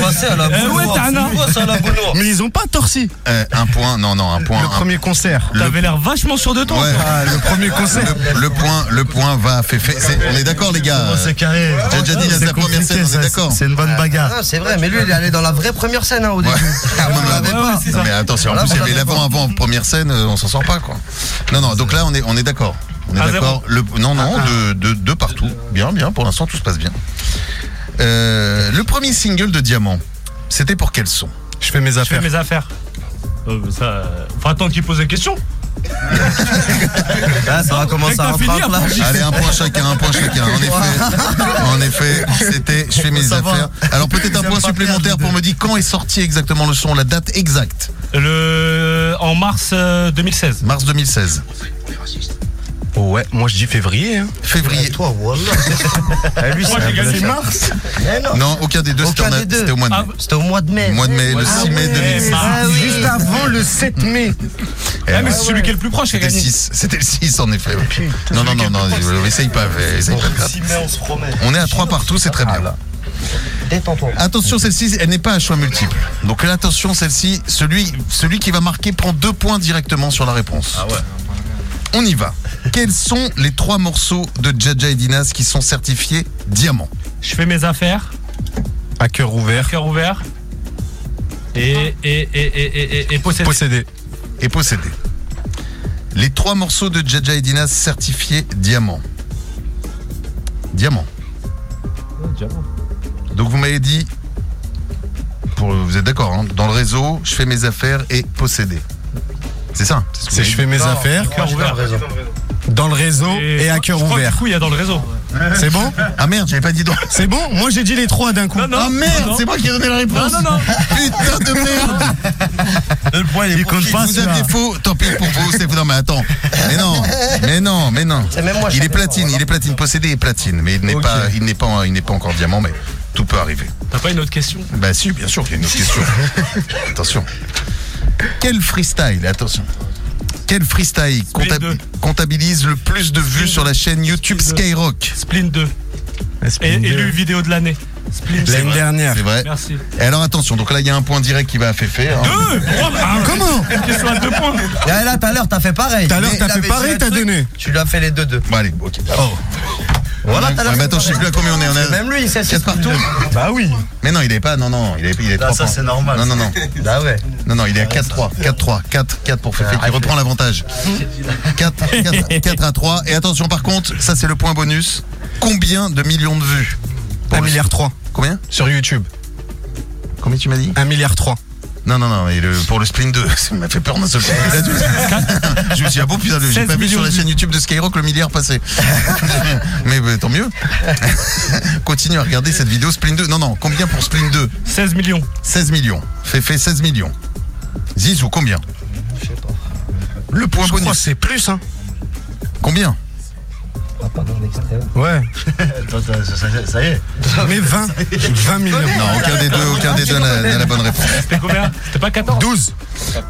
Passé à la Eh boule ouais, noire. t'as un an. Tu vois ça à la boule noire. Mais ils ont pas Torcy. Euh, un point, non, non, un point. Le un- premier concert. T'avais l'air vachement sûr de toi. Ouais. Ah, le premier concert. Le, le point, le point va Féfé. C'est- On est d'accord, les gars Oh, c'est carré. Jaja dit, c'est la première scène, on est d'accord. C'est une bonne bagarre. Ah, c'est vrai, mais lui, il est allé dans la vraie première scène hein, au début. Ah, On ouais, l'avait ouais, pas. Non, mais attention, en plus il y avait l'avait l'avant avant première scène, euh, on s'en sort pas quoi. Non non, donc là on est on est d'accord. On est À d'accord. Le non non de, de de partout. Bien bien pour l'instant tout se passe bien. Euh, le premier single de Diamant, c'était pour quel son? Je fais mes Je fais affaires. mes affaires. Euh, ça, euh, faut attendre qu'il pose des questions. <laughs> Ah, ça va commencer à T'as fini, rentrer là. après. Allez, un point chacun, un point chacun. En effet, en effet, c'était je fais mes Ça va. affaires. Alors peut-être un point supplémentaire pour me dire quand est sorti exactement le son, la date exacte. Le, en mars euh, 2016. Mars 2016. Ouais, moi je dis février. hein. Février. Et toi, voilà. Eh, <laughs> lui, Moi, c'est j'ai un gagné mars. Non. Non, aucun des deux, c'était Aucun en a- des deux. c'était au mois de mai. Ah, C'était au mois de mai. Mois de mai, le Ah 6 mai ouais, 2016. mars. Ah oui. Juste avant le 7 mai. Ah, mais ouais. c'est celui qui est le plus proche qui a C'était le gagné. 6, c'était le 6 en effet. Non, non, non, non, essaye pas, essaye pas. mai, on se promet. On est à 3 partout, c'est très bien. Attention, celle-ci, elle n'est pas à choix multiple. Donc là, attention, celle-ci, celui, celui qui va marquer prend deux points directement sur la réponse. Ah ouais. On y va. Quels sont les trois morceaux de Jaja et Dinas qui sont certifiés diamant Je fais mes affaires, À cœur ouvert. cœur ouvert. Et, et, et, et, et, et, et possédé. Possédé. et possédés Les trois morceaux de Jaja et Dinas certifiés diamant. Diamant. Donc vous m'avez dit, pour, vous êtes d'accord, hein, dans le réseau, je fais mes affaires et possédé. C'est ça ce C'est m'avez je fais mes affaires Cœur ouvert. dans le réseau et, à cœur ouvert. Du coup, il y a dans le réseau. C'est bon. Ah merde, j'avais pas dit donc. C'est bon Moi j'ai dit les trois d'un coup. Non, non. Ah merde, non. c'est moi qui ai donné la Non, réponse. non, non. <laughs> Putain de merde. Le point, Il compte pas. Vous aviez faux. Tant pis pour vous. C'est non mais attends. Mais non. Mais non. Mais non. C'est même moi, Il est platine. pas, Il est platine possédé et platine. Mais il n'est pas. Il n'est pas. Il n'est pas encore diamant. Mais tout peut arriver. T'as pas une autre question? Bah si, bien sûr qu'il y a une autre question. <laughs> attention. Quel freestyle, attention. Quel freestyle Split compta- deux. comptabilise le plus de vues sur la chaîne YouTube Split. Skyrock Splint 2. Et élu vidéo de l'année. Splint L'année dernière. C'est vrai. Merci. Et alors attention, donc là il y a un point direct qui va à Féfé. hein. Deux Pourquoi bah, Comment Une question à deux points. Ah, là, tout à l'heure, t'as fait pareil. Tout à l'heure, Mais t'as il fait avait pareil, un t'as truc, donné. Tu lui as fait les deux deux. Bon allez, ok. Voilà, Ouais, tout à l'heure. mais attends, je sais plus à combien on est. On est Même lui, il sait 4 partout. Bah oui. Mais non, il est pas. Non, non, il est, il est Ah, 3 ça, c'est normal. Non, non, non. Ah ouais. Non, non, il est à 4-3. 4-3. 4, 4 pour Féfé qui reprend l'avantage. 4, 4, 4 à 3. Et attention, par contre, ça c'est le point bonus. Combien de millions de vues Pour 1 le- milliard 3 Combien sur YouTube. Combien tu m'as dit 1 milliard 3. Non, non, non, et le, pour le sprint 2, <laughs> ça m'a fait peur d'un seul coup. Je me suis dit, ah bon, putain, j'ai 16 pas vu sur la chaîne YouTube de Skyrock le milliard passer. <laughs> Mais bah, tant mieux. <laughs> Continue à regarder cette vidéo Sprint 2. Non, non, combien pour Sprint 2 16 millions. 16 millions. Fait, fait 16 millions. Zizou, combien? Je sais pas. Le point Je crois que bonus. c'est plus, hein. Combien? Ah, pas dans l'extrait. Ouais. <laughs> Ça, ça- ça y est. Mais 20. 20 millions. Non, aucun des deux, aucun des deux n'a n'a la bonne réponse. C'était combien? C'était pas 14 12.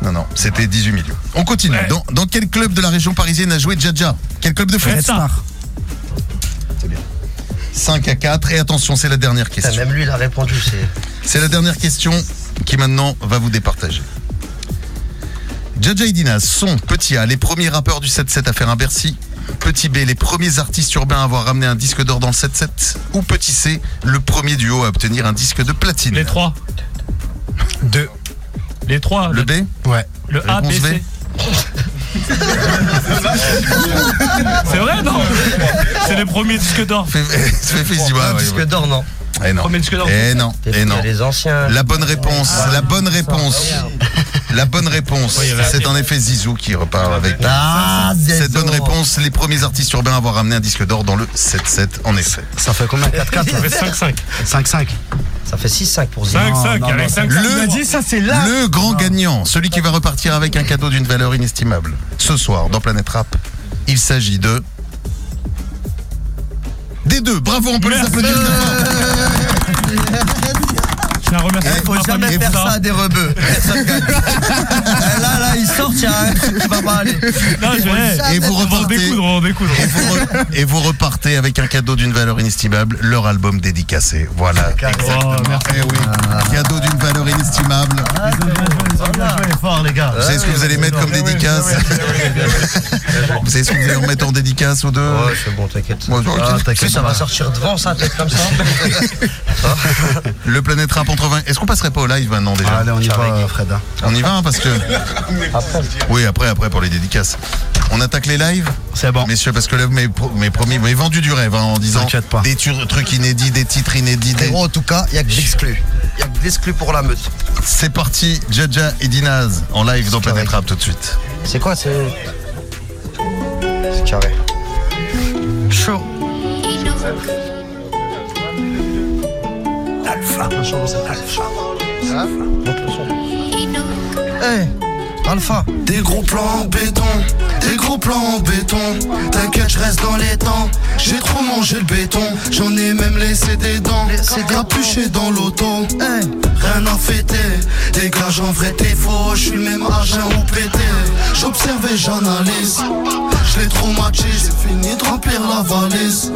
Non, non, c'était 18 millions. On continue. Ouais. Dans, dans quel club de la région parisienne a joué Djadja? Quel club de foot Red Star. 5 à 4. Et attention, c'est la dernière Putain, question. Même lui, il a répondu. C'est. C'est la dernière question qui maintenant va vous départager. Jaja et Dinas sont, petit A, les premiers rappeurs du 7-7 à faire un Bercy. Petit B, les premiers artistes urbains à avoir ramené un disque d'or dans le 7-7. Ou petit C, le premier duo à obtenir un disque de platine. Les trois. 2. Les trois. Le B Ouais. Le A, B. C. C'est vrai, non C'est les premiers disques d'or. Ouais, Un ouais, disque d'or, non. Eh non. D'or. Eh non. T'es Eh non. Les anciens. La bonne réponse, la bonne réponse, la bonne réponse, c'est en effet Zizou qui repart avec Ah, cette bonne réponse. Les premiers artistes urbains à avoir ramené un disque d'or dans le 7-7, en effet. Ça fait combien 4-4 Ça fait <laughs> 5-5. 5-5. Ça fait 6-5 pour Zizou. 5-5, non, avec non, 5 Le- Il a dit ça, c'est là. Le grand gagnant, celui qui va repartir avec un cadeau d'une valeur inestimable. Ce soir, dans Planète Rap, il s'agit de... Des deux, bravo, on peut les Merci. applaudir. Très fort. Je tiens à remercier Eh, Faut ma jamais faire pour ça à des rebeux. <laughs> Personne gagne. là, là, il sort, il y a un truc qui va pas aller. Non, je vais. Et vous repartez, découdre, on va en découdre. et vous, re- <laughs> et vous repartez avec un cadeau d'une valeur inestimable, leur album dédicacé. Voilà. Oh, merci. Eh oui, cadeau d'une valeur inestimable. gars. Vous savez ce que vous allez mettre comme dédicace Vous savez ce que vous allez remettre en dédicace aux deux Ouais, c'est bon, t'inquiète. Moi, je- Ah, ça va sortir devant, ça, peut-être comme ça. <laughs> Le Planète Rap entre 20. Est-ce qu'on passerait pas au live maintenant déjà Allez, on y Charles. va, Fred. hein. On y va hein, parce que. <laughs> Oui, après, après pour les dédicaces. On attaque les lives C'est bon. Messieurs, parce que là, vous m'avez pro- m'avez promis, vous m'avez vendu du rêve hein, en disant T'inquiète pas. des trucs inédits, des titres inédits. des- Frérot, en tout cas, il y a que d'exclus. Il y a que d'exclus pour la meute. C'est parti, Jaja et Dinaz en live dans Planète Rap tout de suite. C'est quoi, c'est. C'est carré. Chaud. Alpha. Hey, Alpha. Des gros plans en béton, des gros plans en béton. T'inquiète, je reste dans les temps. J'ai trop mangé le béton, j'en ai même laissé des dents. Capuché dans l'auto, rien à fêter. Dégage en vrai, t'es faux, je suis le même agent ou pété. J'observe et j'analyse. Je l'ai traumatisé, j'ai fini de remplir la valise.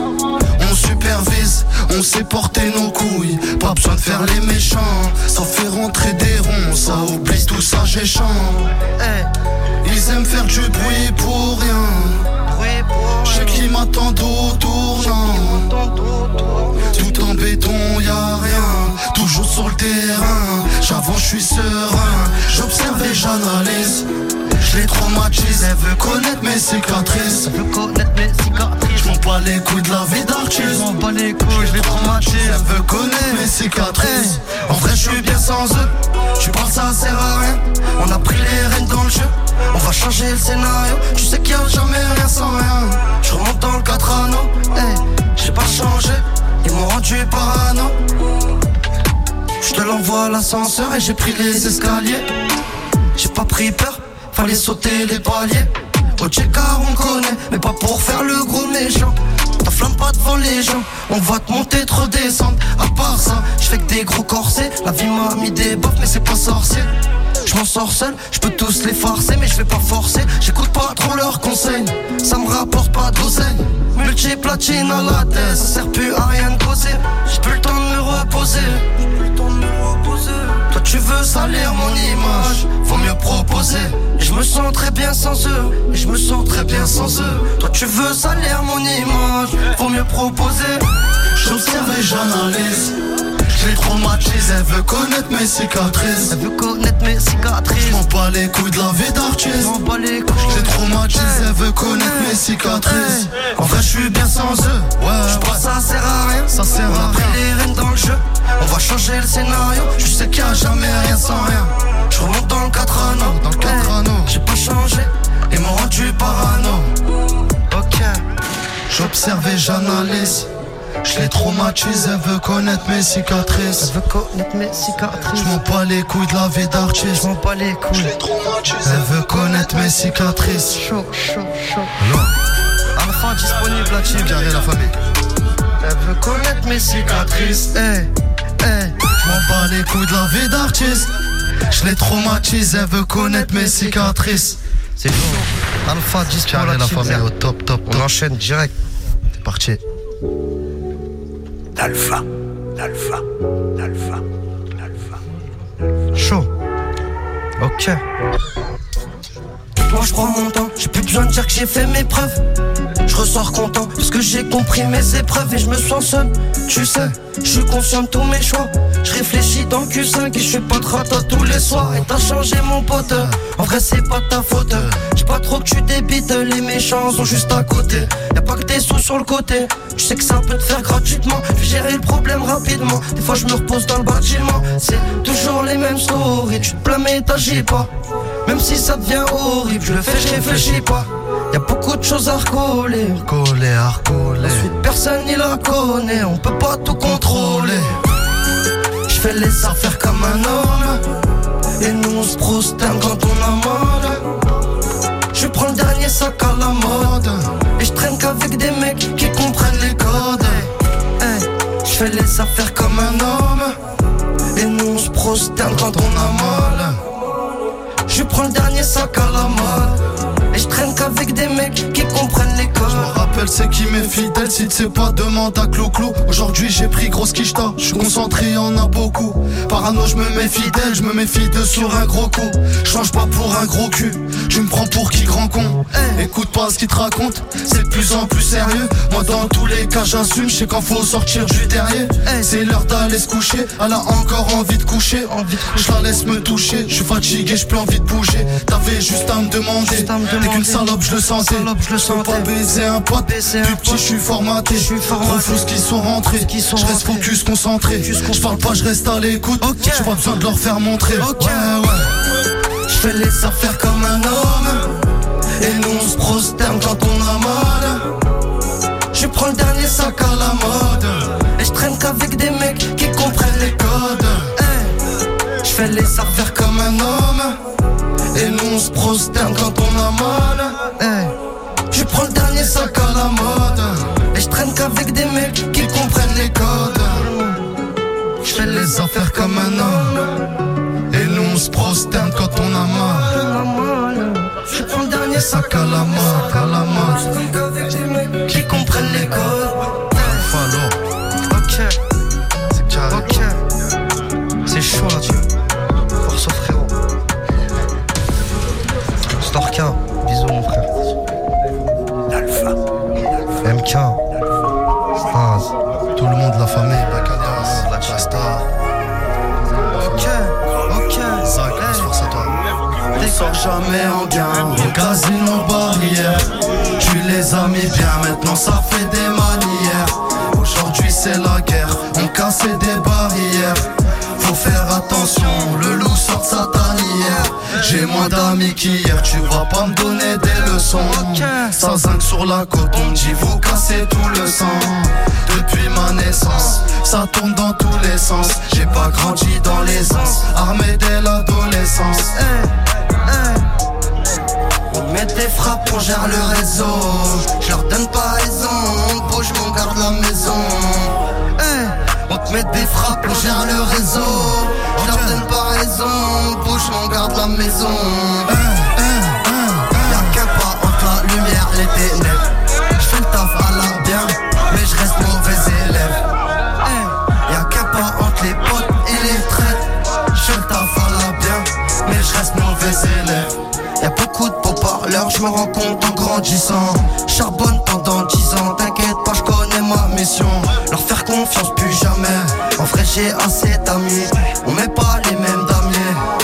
On sait porter nos couilles. Pas besoin de faire les méchants. Ça fait rentrer des ronds, ça oublie tout ça, j'échange. Eh, Ils aiment faire du bruit pour rien. Je sais qu'ils m'attendent au tournant. Tout en béton, y a rien. Toujours sur le terrain. J'avance, je suis serein. J'observe et j'analyse. Je les traumatise. Elle veut connaître mes cicatrices. Je veux connaître mes cicatrices. Je m'en bats les couilles de la vie d'artiste. Je m'en bats les couilles, je les traumatise. Elle veut connaître mes cicatrices. En vrai, je suis bien sans eux. Tu parles, ça sert à rien. On a pris les rênes dans le jeu. On va changer le scénario. Tu sais qu'il y a jamais rien sans rien. Je remonte dans le 4 anneaux. Hey, j'ai pas changé. Ils m'ont rendu parano. Je te l'envoie à l'ascenseur et j'ai pris les escaliers. J'ai pas pris peur, fallait sauter les paliers. Au car on connaît, mais pas pour faire le gros méchant. Ta flamme pas devant les gens, on va te monter, te redescendre. À part ça, je fais que des gros corsets. La vie m'a mis des bottes, mais c'est pas sorcier. Je m'en sors seul, je peux tous les farcer, mais je vais pas forcer. J'écoute pas trop leurs conseils, ça me rapporte pas d'oseille. Multi-platine à la tête, ça sert plus à rien de causer. J'ai plus le temps de me reposer. J'ai plus le temps de me reposer. Tu veux salir mon image, faut mieux proposer. Et je me sens très bien sans eux, et je me sens très bien sans eux. Toi tu veux salir mon image, faut mieux proposer. J'observe et j'analyse. Je les traumatise, elle veut connaître mes cicatrices. Elle veut connaître mes cicatrices. Je m'en bats les couilles de la vie Je d'artiste. m'en bats les couilles. Traumatise, elle veut connaître mes cicatrices. En vrai, je suis bien sans eux. Ouais, je crois ça sert à rien. Ça sert à rien. les rênes dans le jeu. On va changer le scénario. Je sais qu'il y a jamais rien sans rien. Je remonte dans le 4 anneaux. Dans le 4 anneaux. J'ai pas changé. Ils m'ont rendu parano. Ok. J'observe et j'analyse. Je les traumatise, elle veut connaître mes cicatrices. Elle veut connaître mes cicatrices. Je m'en bats les couilles de la vie Je d'artiste. m'en bats les couilles. Elle veut connaître mes cicatrices. Chaud, chaud, chaud. Alpha disponible dessus Carré la famille. Elle veut connaître mes cicatrices. Eh, eh. Je m'en bats les couilles de la vie d'artiste. Je les traumatise, elle veut connaître mes cicatrices. C'est chaud. Alpha dispo Carré là la famille au dessus top, top, On top. enchaîne direct. C'est parti. D'alpha, d'alpha, d'alpha, d'alpha. Chaud. Ok. Moi je prends mon temps, j'ai plus besoin de dire que j'ai fait mes preuves. Je ressors content parce que j'ai compris mes épreuves et je me sens seul. Tu sais, je suis de tous mes choix. Je réfléchis dans le Q5 et je fais pas de tous les soirs. Et t'as changé mon pote, en vrai c'est pas ta faute. J'ai pas trop que tu débites, les méchants sont juste à côté. Y'a pas que des sous sur le côté. Tu sais que ça peut te faire gratuitement. Je gérer le problème rapidement. Des fois je me repose dans le bâtiment. C'est toujours les mêmes stories. Tu te plains mais t'agis pas. Même si ça devient horrible, je le fais, je réfléchis pas. Y'a beaucoup de choses à recoller. Coller, à recoller. Ensuite, personne n'y la connaît, on peut pas tout contrôler. Je fais les affaires comme un homme. Et nous on se prosterne quand on a mal. Je prends le dernier sac à la mode. Et je traîne qu'avec des mecs qui comprennent les codes. Hey, je fais les affaires comme un homme. Et nous on se prosterne quand on a mal. Prends le dernier sac à la mode. Et je traîne qu'avec des mecs qui comprennent les codes. Je rappelle c'est qui m'est fidèle Si sais pas demande à Clo-Clo Aujourd'hui j'ai pris grosse quicheta Je suis concentré y'en a beaucoup Parano je me mets fidèle Je me méfie de sur un gros coup change pas pour un gros cul Tu me prends pour qui grand con Écoute pas ce qu'il te raconte C'est de plus en plus sérieux. Moi dans tous les cas j'assume Je sais quand faut sortir du derrière C'est l'heure d'aller se coucher Elle a encore envie de coucher. Je la laisse me toucher Je suis fatigué j'ai plus envie de bouger. T'avais juste à me demander T'es qu'une salope je le sentais. je pas baiser un pote Baiser un Plus petit je suis formaté. Trop fous qui sont rentrés. Je reste focus concentré. Je parle pas je reste à l'écoute. J'ai pas besoin de leur faire montrer. Ok. Ouais ouais. Je fais les affaires comme un homme. Et nous on se prosterne quand on a mal. Je prends le dernier sac à la mode. Et je traîne qu'avec des mecs qui comprennent les codes. Hey, Je fais les affaires comme un homme. Et nous on se prosterne quand on a mal. Hey, Je prends le dernier sac à la mode. Et je traîne qu'avec des mecs qui comprennent les codes. Je fais les affaires comme un homme. Et nous on se prosterne quand on a mal prends le dernier Sac à la mode, à la mode qu'hier, tu vas pas me donner des leçons. Ça zinc sur la côte, on dit vous cassez tout le sang. Depuis ma naissance, ça tourne dans tous les sens. J'ai pas grandi dans l'aisance, armé dès l'adolescence. On met des frappes, on gère le réseau. Je leur donne pas raison, on bouge, on garde la maison. Hey, on te met des frappes, on gère le réseau. Je leur donne pas raison, on bouge, on garde la maison. Les ténèbres. Je fais le taf à la bien, mais je reste mauvais élève. Hey, Y'a qu'un pas entre les potes et les traites. Je fais le taf à la bien, mais je reste mauvais élève. Y'a beaucoup de beaux parleurs, je me rends compte en grandissant. Charbonne pendant 10 ans, t'inquiète pas, je connais ma mission. Leur faire confiance, plus jamais. En vrai, j'ai assez d'amis. On met pas les mêmes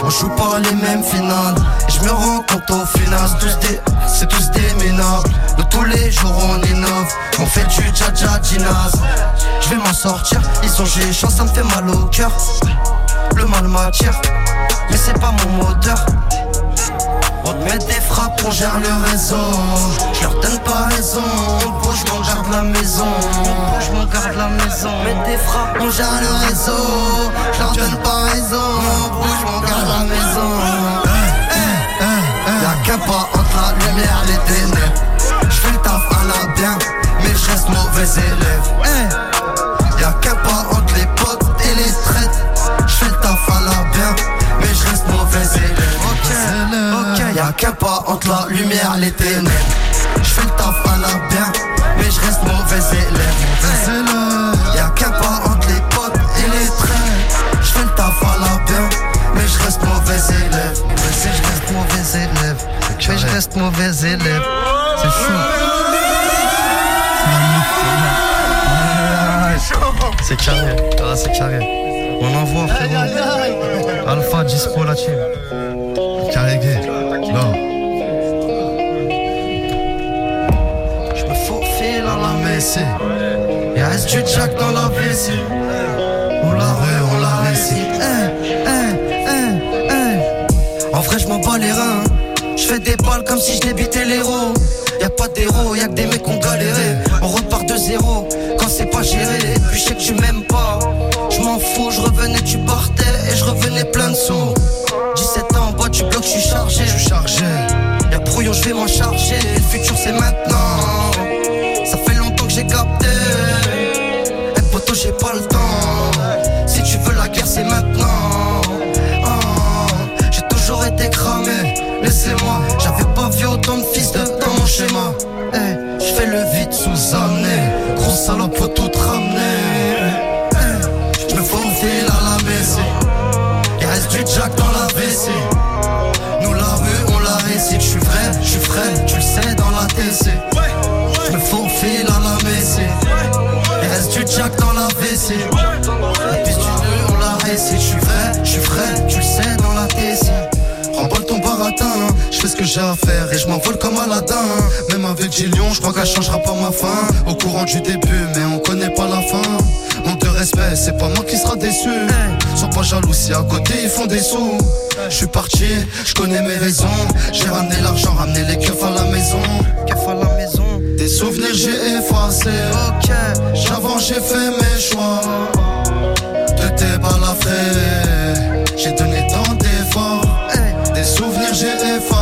on joue pas les mêmes finales. Et je me rends compte au final, tous des, c'est tous des minables. Nous, tous les jours, on innove. On fait du dja ginaz. Je vais m'en sortir, ils sont chance, ça me fait mal au cœur. Le mal m'attire, mais c'est pas mon moteur. On te met des frappes, on gère le réseau. Je leur donne pas raison. On bouge, on garde la maison. On bouge, on garde la maison. Mets des frappes, on gère le réseau. Je leur donne pas raison. On bouge, on garde la maison. Y'a qu'un pas entre la lumière et les ténèbres. Je fais le taf à la bien, mais je reste mauvais élève. Y'a qu'un pas entre les potes Ok, y'a qu'un pas entre la lumière et les ténèbres. Je fais le taf à la bien, mais je reste mauvais élève. Y'a qu'un pas entre les potes et les traits. Je fais le taf à la bien, mais je reste mauvais élève. Mais si je reste mauvais élève, mais je reste mauvais élève. C'est chaud. C'est carré, ah, c'est carré. On envoie frérot. Alpha dispo la team. Messie. Il reste du jack dans la vessie. On la rue, on la récit. Hein, hein, hein. En vrai, je m'en bats les reins. Je fais des balles comme si je débitais l'héros. Y'a pas d'héros, y'a que des mecs qui ont galéré. On repart de zéro quand c'est pas géré. Et puis je sais que tu m'aimes pas. Fais ce que j'ai à faire et je m'envole comme Aladdin. Même avec Gillion, je crois qu'elle changera pas ma fin. Au courant du début, mais on connaît pas la fin. Manque de respect, c'est pas moi qui sera déçu. Sois pas jaloux si à côté ils font des sous. Je suis parti, je connais mes raisons. J'ai ramené l'argent, ramené les keufs à la maison. À la maison. Des souvenirs j'ai effacés. Ok, j'avance, j'ai fait mes choix. De tes balafrés, j'ai donné tant d'efforts. Des souvenirs j'ai effacé.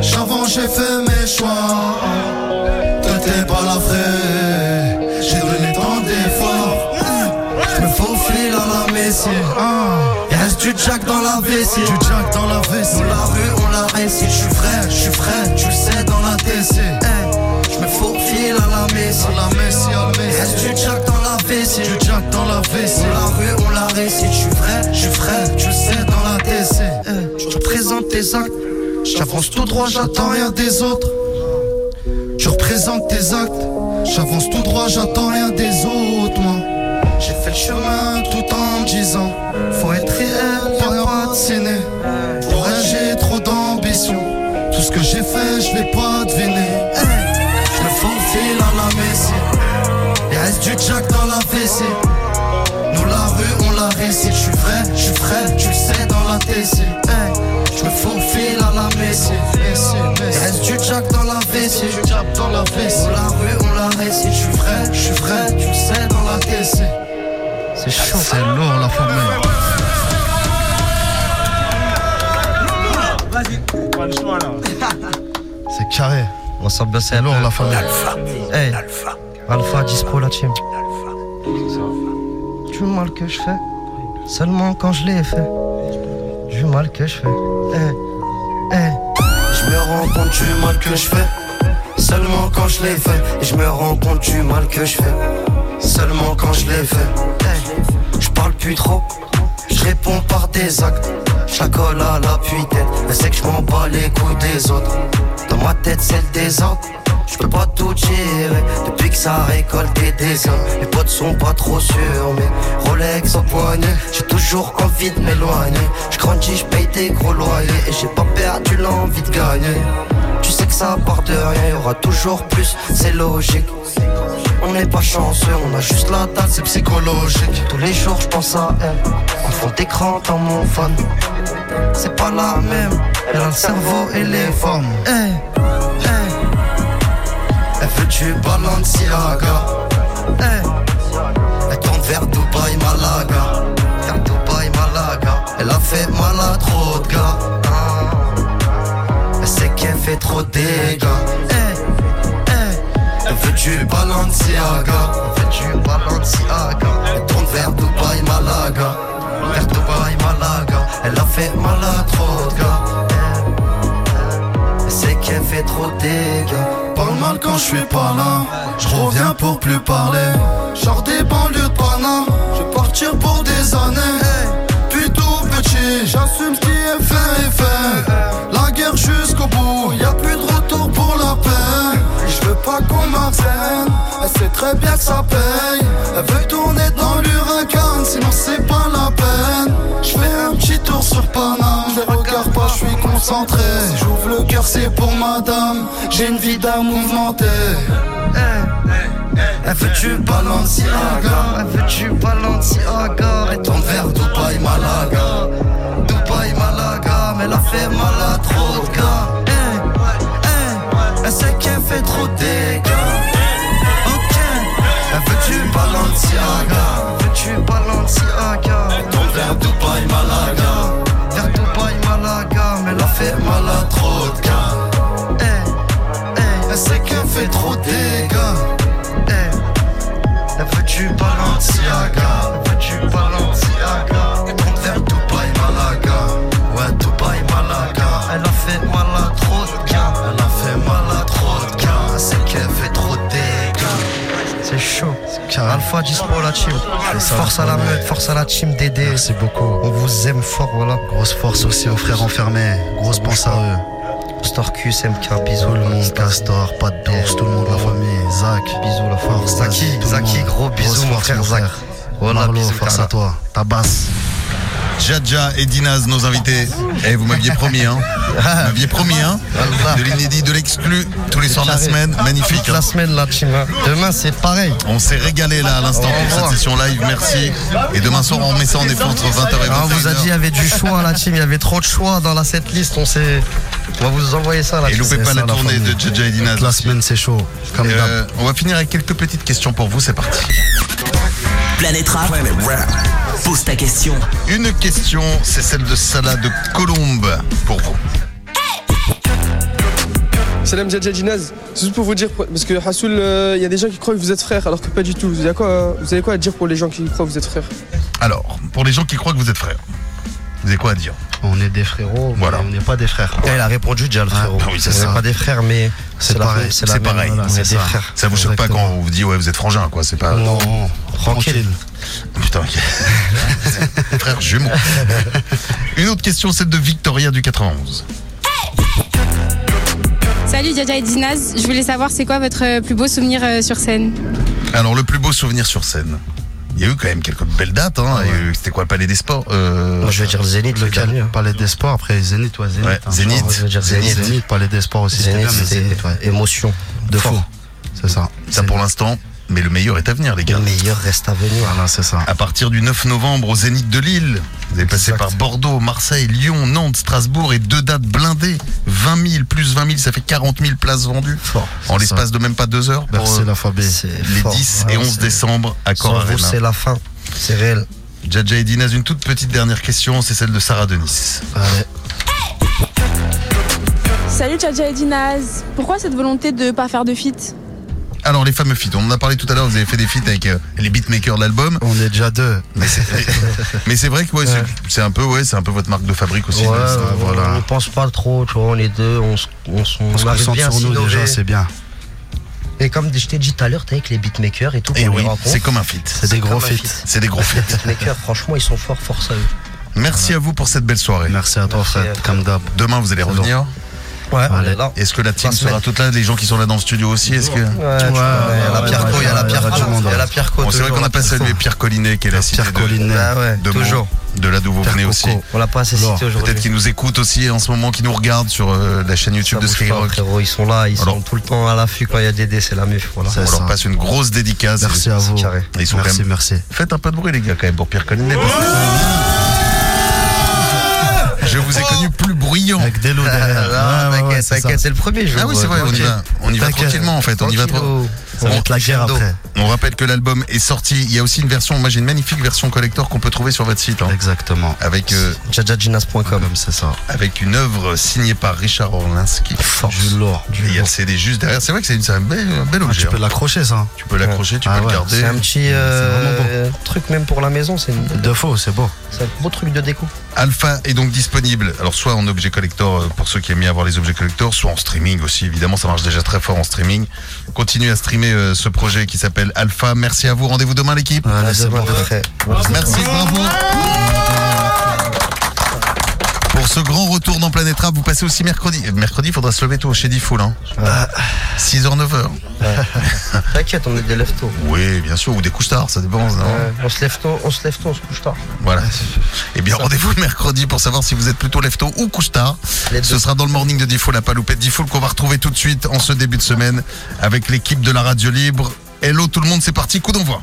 J'avance, j'ai fait mes choix. De tes balafrés, j'ai donné tant d'efforts. Je me faufile à la messie. Reste du jack dans la vessie. Du jack dans la vessie. Dans la rue, on la récite. Je suis vrai, je suis frais, tu le sais dans la TC. Je me faufile à la messie. À la messie, à la messie. Reste du jack dans la vessie. Du jack dans la vessie. Dans la rue, on la récite. Je suis vrai, je suis frais, tu le sais dans la TC. Je représente tes actes. J'avance tout droit, j'attends rien des autres. Tu représentes tes actes. J'avance tout droit, j'attends rien des autres, dans la vessie. On la rue, on la récite. Je suis vrai, je suis vrai, tu le sais dans la tessie. C'est chaud. C'est lourd la formule. <laughs> C'est carré. On s'ambiance C'est lourd la famille. Hey, Alpha dispo la team. Du mal que je fais, seulement quand je l'ai fait. Du mal que je fais. Hey, hey. Je me rends compte du mal que je fais Seulement quand je l'ai fait Et je me rends compte du mal que je fais. Seulement quand je fait Hey, Je parle plus trop. Je réponds par des actes. Je la colle à l'appui-tête Elle sait que je m'en bats les couilles des autres. Dans ma tête c'est le désordre. Je peux pas tout gérer. Depuis que ça a récolté des hommes Les potes sont pas trop sûrs Mais Rolex au poignet. J'ai toujours envie de m'éloigner. Je grandis, je paye des gros loyers. Et j'ai pas perdu l'envie de gagner Tu sais que ça part de rien Y aura toujours plus, c'est logique on n'est pas chanceux, on a juste la date, c'est psychologique. Tous les jours, je pense à elle. En fond d'écran dans mon phone. C'est pas la même, elle a le cerveau et les formes. Hey, hey. Elle veut du Balenciaga hey. Elle tourne vers Dubaï, Malaga Vers Dubaï, Malaga Elle a fait mal à trop de gars qu'elle fait trop de dégâts hey. Hey. Elle veut du Balenciaga Elle veut tourne vers Dubaï, Malaga Vers Dubaï, Malaga Elle a fait mal à trop de gars c'est qu'elle fait trop de dégâts. Parle mal quand je suis pas là. Je reviens pour plus parler. Genre des banlieues de Panama. Je vais partir pour des années. J'assume ce qui est fait et fait. La guerre jusqu'au bout, y a plus de retour pour la paix. Je veux pas qu'on m'apprenne. Elle sait très bien que ça paye. Elle veut tourner dans l'huracan, sinon c'est pas la peine. Je fais un petit tour sur Paname. Je regarde pas, je suis concentré. J'ouvre le cœur, c'est pour madame. J'ai une vie d'un mouvementé. Elle veut du Balenciaga. Elle veut du Balenciaga. Elle tourne vers Dubaï, Malaga. Dubaï, Malaga Mais elle a fait mal à trop de gars. Eh, eh, Elle sait qu'elle fait trop de dégâts. Ok Elle veut du Balenciaga. Elle veut du Balenciaga. Elle tourne vers Dubaï, Malaga. Vers Dubaï, Malaga Mais elle a fait mal à trop de gars. Eh, eh, Elle sait qu'elle fait trop de dégâts du Balenciaga veut du Balenciaga compte vers Dubaï, Malaga Ouais, Dubaï, Malaga Elle a fait mal à trop de gars Elle a fait mal à trop de gars C'est qu'elle fait trop de dégâts C'est chaud. Alpha dispo la team. Force à la meute, force à la team Dédé. Merci beaucoup. On vous aime fort, voilà. Grosse force aussi aux frères enfermés. Grosse pense à eux. Storcus, MK, bisous. Le monde, Castor, Pas d'ours, tout le monde, la famille, Zach. Bisous la force. Zaki, le Zaki, monde. gros bisous mon force, frère Zach. Voilà, Marlo, bisous force à toi. Ta basse. Jadja et Dinaz, nos invités. Et vous m'aviez promis, hein. <laughs> Vous m'aviez promis, hein. De l'inédit, de l'exclu, tous les soirs de la semaine. Magnifique. Toute la hein. semaine la team. hein. Demain c'est pareil. On s'est régalé là à l'instant pour cette session live, merci. Et demain soir, on met ça en effet entre 20h et 21h. Ah, on vous a dit il y avait du choix la team, il y avait trop de choix dans la setlist. On s'est. On va vous envoyer ça la Et loupez pas la tournée de et Dinaz. La semaine, c'est chaud. Comme Euh, on va finir avec quelques petites questions pour vous, c'est parti. Planète Rap. Pose ta question. Une question, c'est celle de Salah de Colombe pour vous. Salam Djadja Dinaz, c'est juste pour vous dire, parce que Hassoul, il y a des gens qui croient que vous êtes frères, alors que pas du tout. Vous avez quoi, vous avez quoi à dire pour les gens qui croient que vous êtes frères Alors, pour les gens qui croient que vous êtes frères, vous avez quoi à dire On est des frérots, Voilà. mais on n'est pas des frères. Il a répondu déjà le frérot. Ah, oui, c'est on ça. n'est pas des frères, mais C'est la- pareil, C'est la C'est même, pareil, voilà, c'est est des ça. frères. Ça vous choque pas quand on vous dit ouais vous êtes frangin quoi, c'est pas. Non, Tranquille. Putain, ok. <laughs> frère jumeau. Une autre question, celle de Victoria du 91. Salut Djadja et Dinaz, je voulais savoir c'est quoi votre plus beau souvenir euh, sur scène? Alors le plus beau souvenir sur scène. Il y a eu quand même quelques belles dates. Hein. Il y a eu- C'était quoi le Palais des Sports Euh, Moi je vais dire le Zénith, le dernier. Palais des Sports, après Zénith, ouais, Zénith. Ouais, hein. Zénith. Genre, je dire Zénith, Palais des Sports aussi, bien, Zénith, mais c'était Zénith, ouais. émotion. De fou. C'est ça. Ça pour l'instant, Mais le meilleur est à venir, les gars. Le meilleur reste à venir. Voilà, c'est ça. À partir du 9 novembre au Zénith de Lille. Vous allez passer par Bordeaux, Marseille, Lyon, Nantes, Strasbourg et deux dates blindées. 20 000 plus 20 000, ça fait 40 000 places vendues. En C'est l'espace de même pas deux heures. pour, Merci euh, la Fabé. les fort. 10 Ouais, et 11 c'est- décembre à Cor c'est la fin. C'est réel. Jaja et Dinaz, une toute petite dernière question, c'est celle de Sarah Denis. Allez. Salut Tchaja et Dinaz. Pourquoi cette volonté de pas faire de feat? Alors les fameux feats, on en a parlé tout à l'heure, vous avez fait des feats avec euh, les beatmakers de l'album. On est déjà deux. Mais c'est, <laughs> mais c'est vrai que ouais, c'est, c'est un peu ouais, c'est un peu votre marque de fabrique aussi. Ouais, ça, on- voilà. On ne pense pas trop, tu vois, on est deux, on, se- on, se- on On se arrive concentre bien sur nous déjà, c'est bien. Et comme je t'ai dit tout à l'heure, t'es avec les beatmakers et tout. Et Eh oui, les c'est comme un feat. C'est des gros feats. feat. C'est des gros Les feats. beatmakers, <laughs> franchement, ils sont forts, force à eux. Merci à vous pour cette belle soirée. Merci à toi, Merci Fred, à toi. comme d'hab. Demain vous allez revenir. Ouais, Allez. là. Est-ce que la team sera toute là, les gens qui sont là dans le studio aussi Est-ce que Ouais, tu vois, il y a la Pierre Co, il y a la Pierre il y a la. Pierre. Bon, c'est vrai qu'on n'a pas salué. Pierre Collinet qui est la cité Pierre de, Collinet. Ouais, de, toujours. De là d'où vous venez aussi. On l'a pas assez cité aujourd'hui. Peut-être qu'ils nous écoutent aussi en ce moment, qui nous regardent sur euh, la chaîne YouTube de Skyrock. ils sont là, ils sont tout le temps à l'affût quand il y a Dédé, c'est la muf. Voilà. On leur passe une grosse dédicace. Merci à vous. Ils sont Merci, quand même- merci. Faites un peu de bruit les gars quand même pour Pierre Collinet. Je vous ai connu plus bruyant. Avec des derrière. <laughs> Ah, Ouais, ouais, ouais, T'inquiète, c'est ça. t'inquiète, c'est le premier jour. Ah oui c'est vrai, on y va, on y va tranquillement en fait, on y va trop. Ça être la guerre après. On rappelle que l'album est sorti. Il y a aussi une version, moi j'ai une magnifique version collector qu'on peut trouver sur votre site, hein, Exactement. avec euh, c'est ça. avec une œuvre signée par Richard Orlinski. Du lourd. Et il y a le CD juste derrière. C'est vrai que c'est un bel, Ah, objet. tu peux hein. l'accrocher, ça. Tu peux l'accrocher, tu Ah peux le garder. C'est un petit euh, truc même pour la maison, c'est une- De faux, c'est beau. c'est un beau truc de déco. Alpha est donc disponible, alors soit en objet collector euh, pour ceux qui aiment bien avoir les objets collectors, soit en streaming aussi, évidemment ça marche déjà très fort en streaming. Continuez à streamer euh, ce projet qui s'appelle Alpha. Merci à vous, rendez-vous demain l'équipe. Merci, bravo. Pour ce grand retour dans Planète Rap, vous passez aussi mercredi. Euh, Mercredi, il faudra se lever tôt chez Diffoul. Hein. 6h, 9h. T'inquiète, on est des lève tôt. Oui, bien sûr, ou des couches tard, ça dépend. on se lève tôt, on se lève tôt, on se couche tard. Voilà. Eh bien, rendez-vous le mercredi pour savoir si vous êtes plutôt lève tôt ou couche tard. Ce sera dans le morning de Diffoul, la paloupette Diffoul qu'on va retrouver tout de suite en ce début de semaine avec l'équipe de la radio libre. Hello tout le monde, c'est parti, coup d'envoi.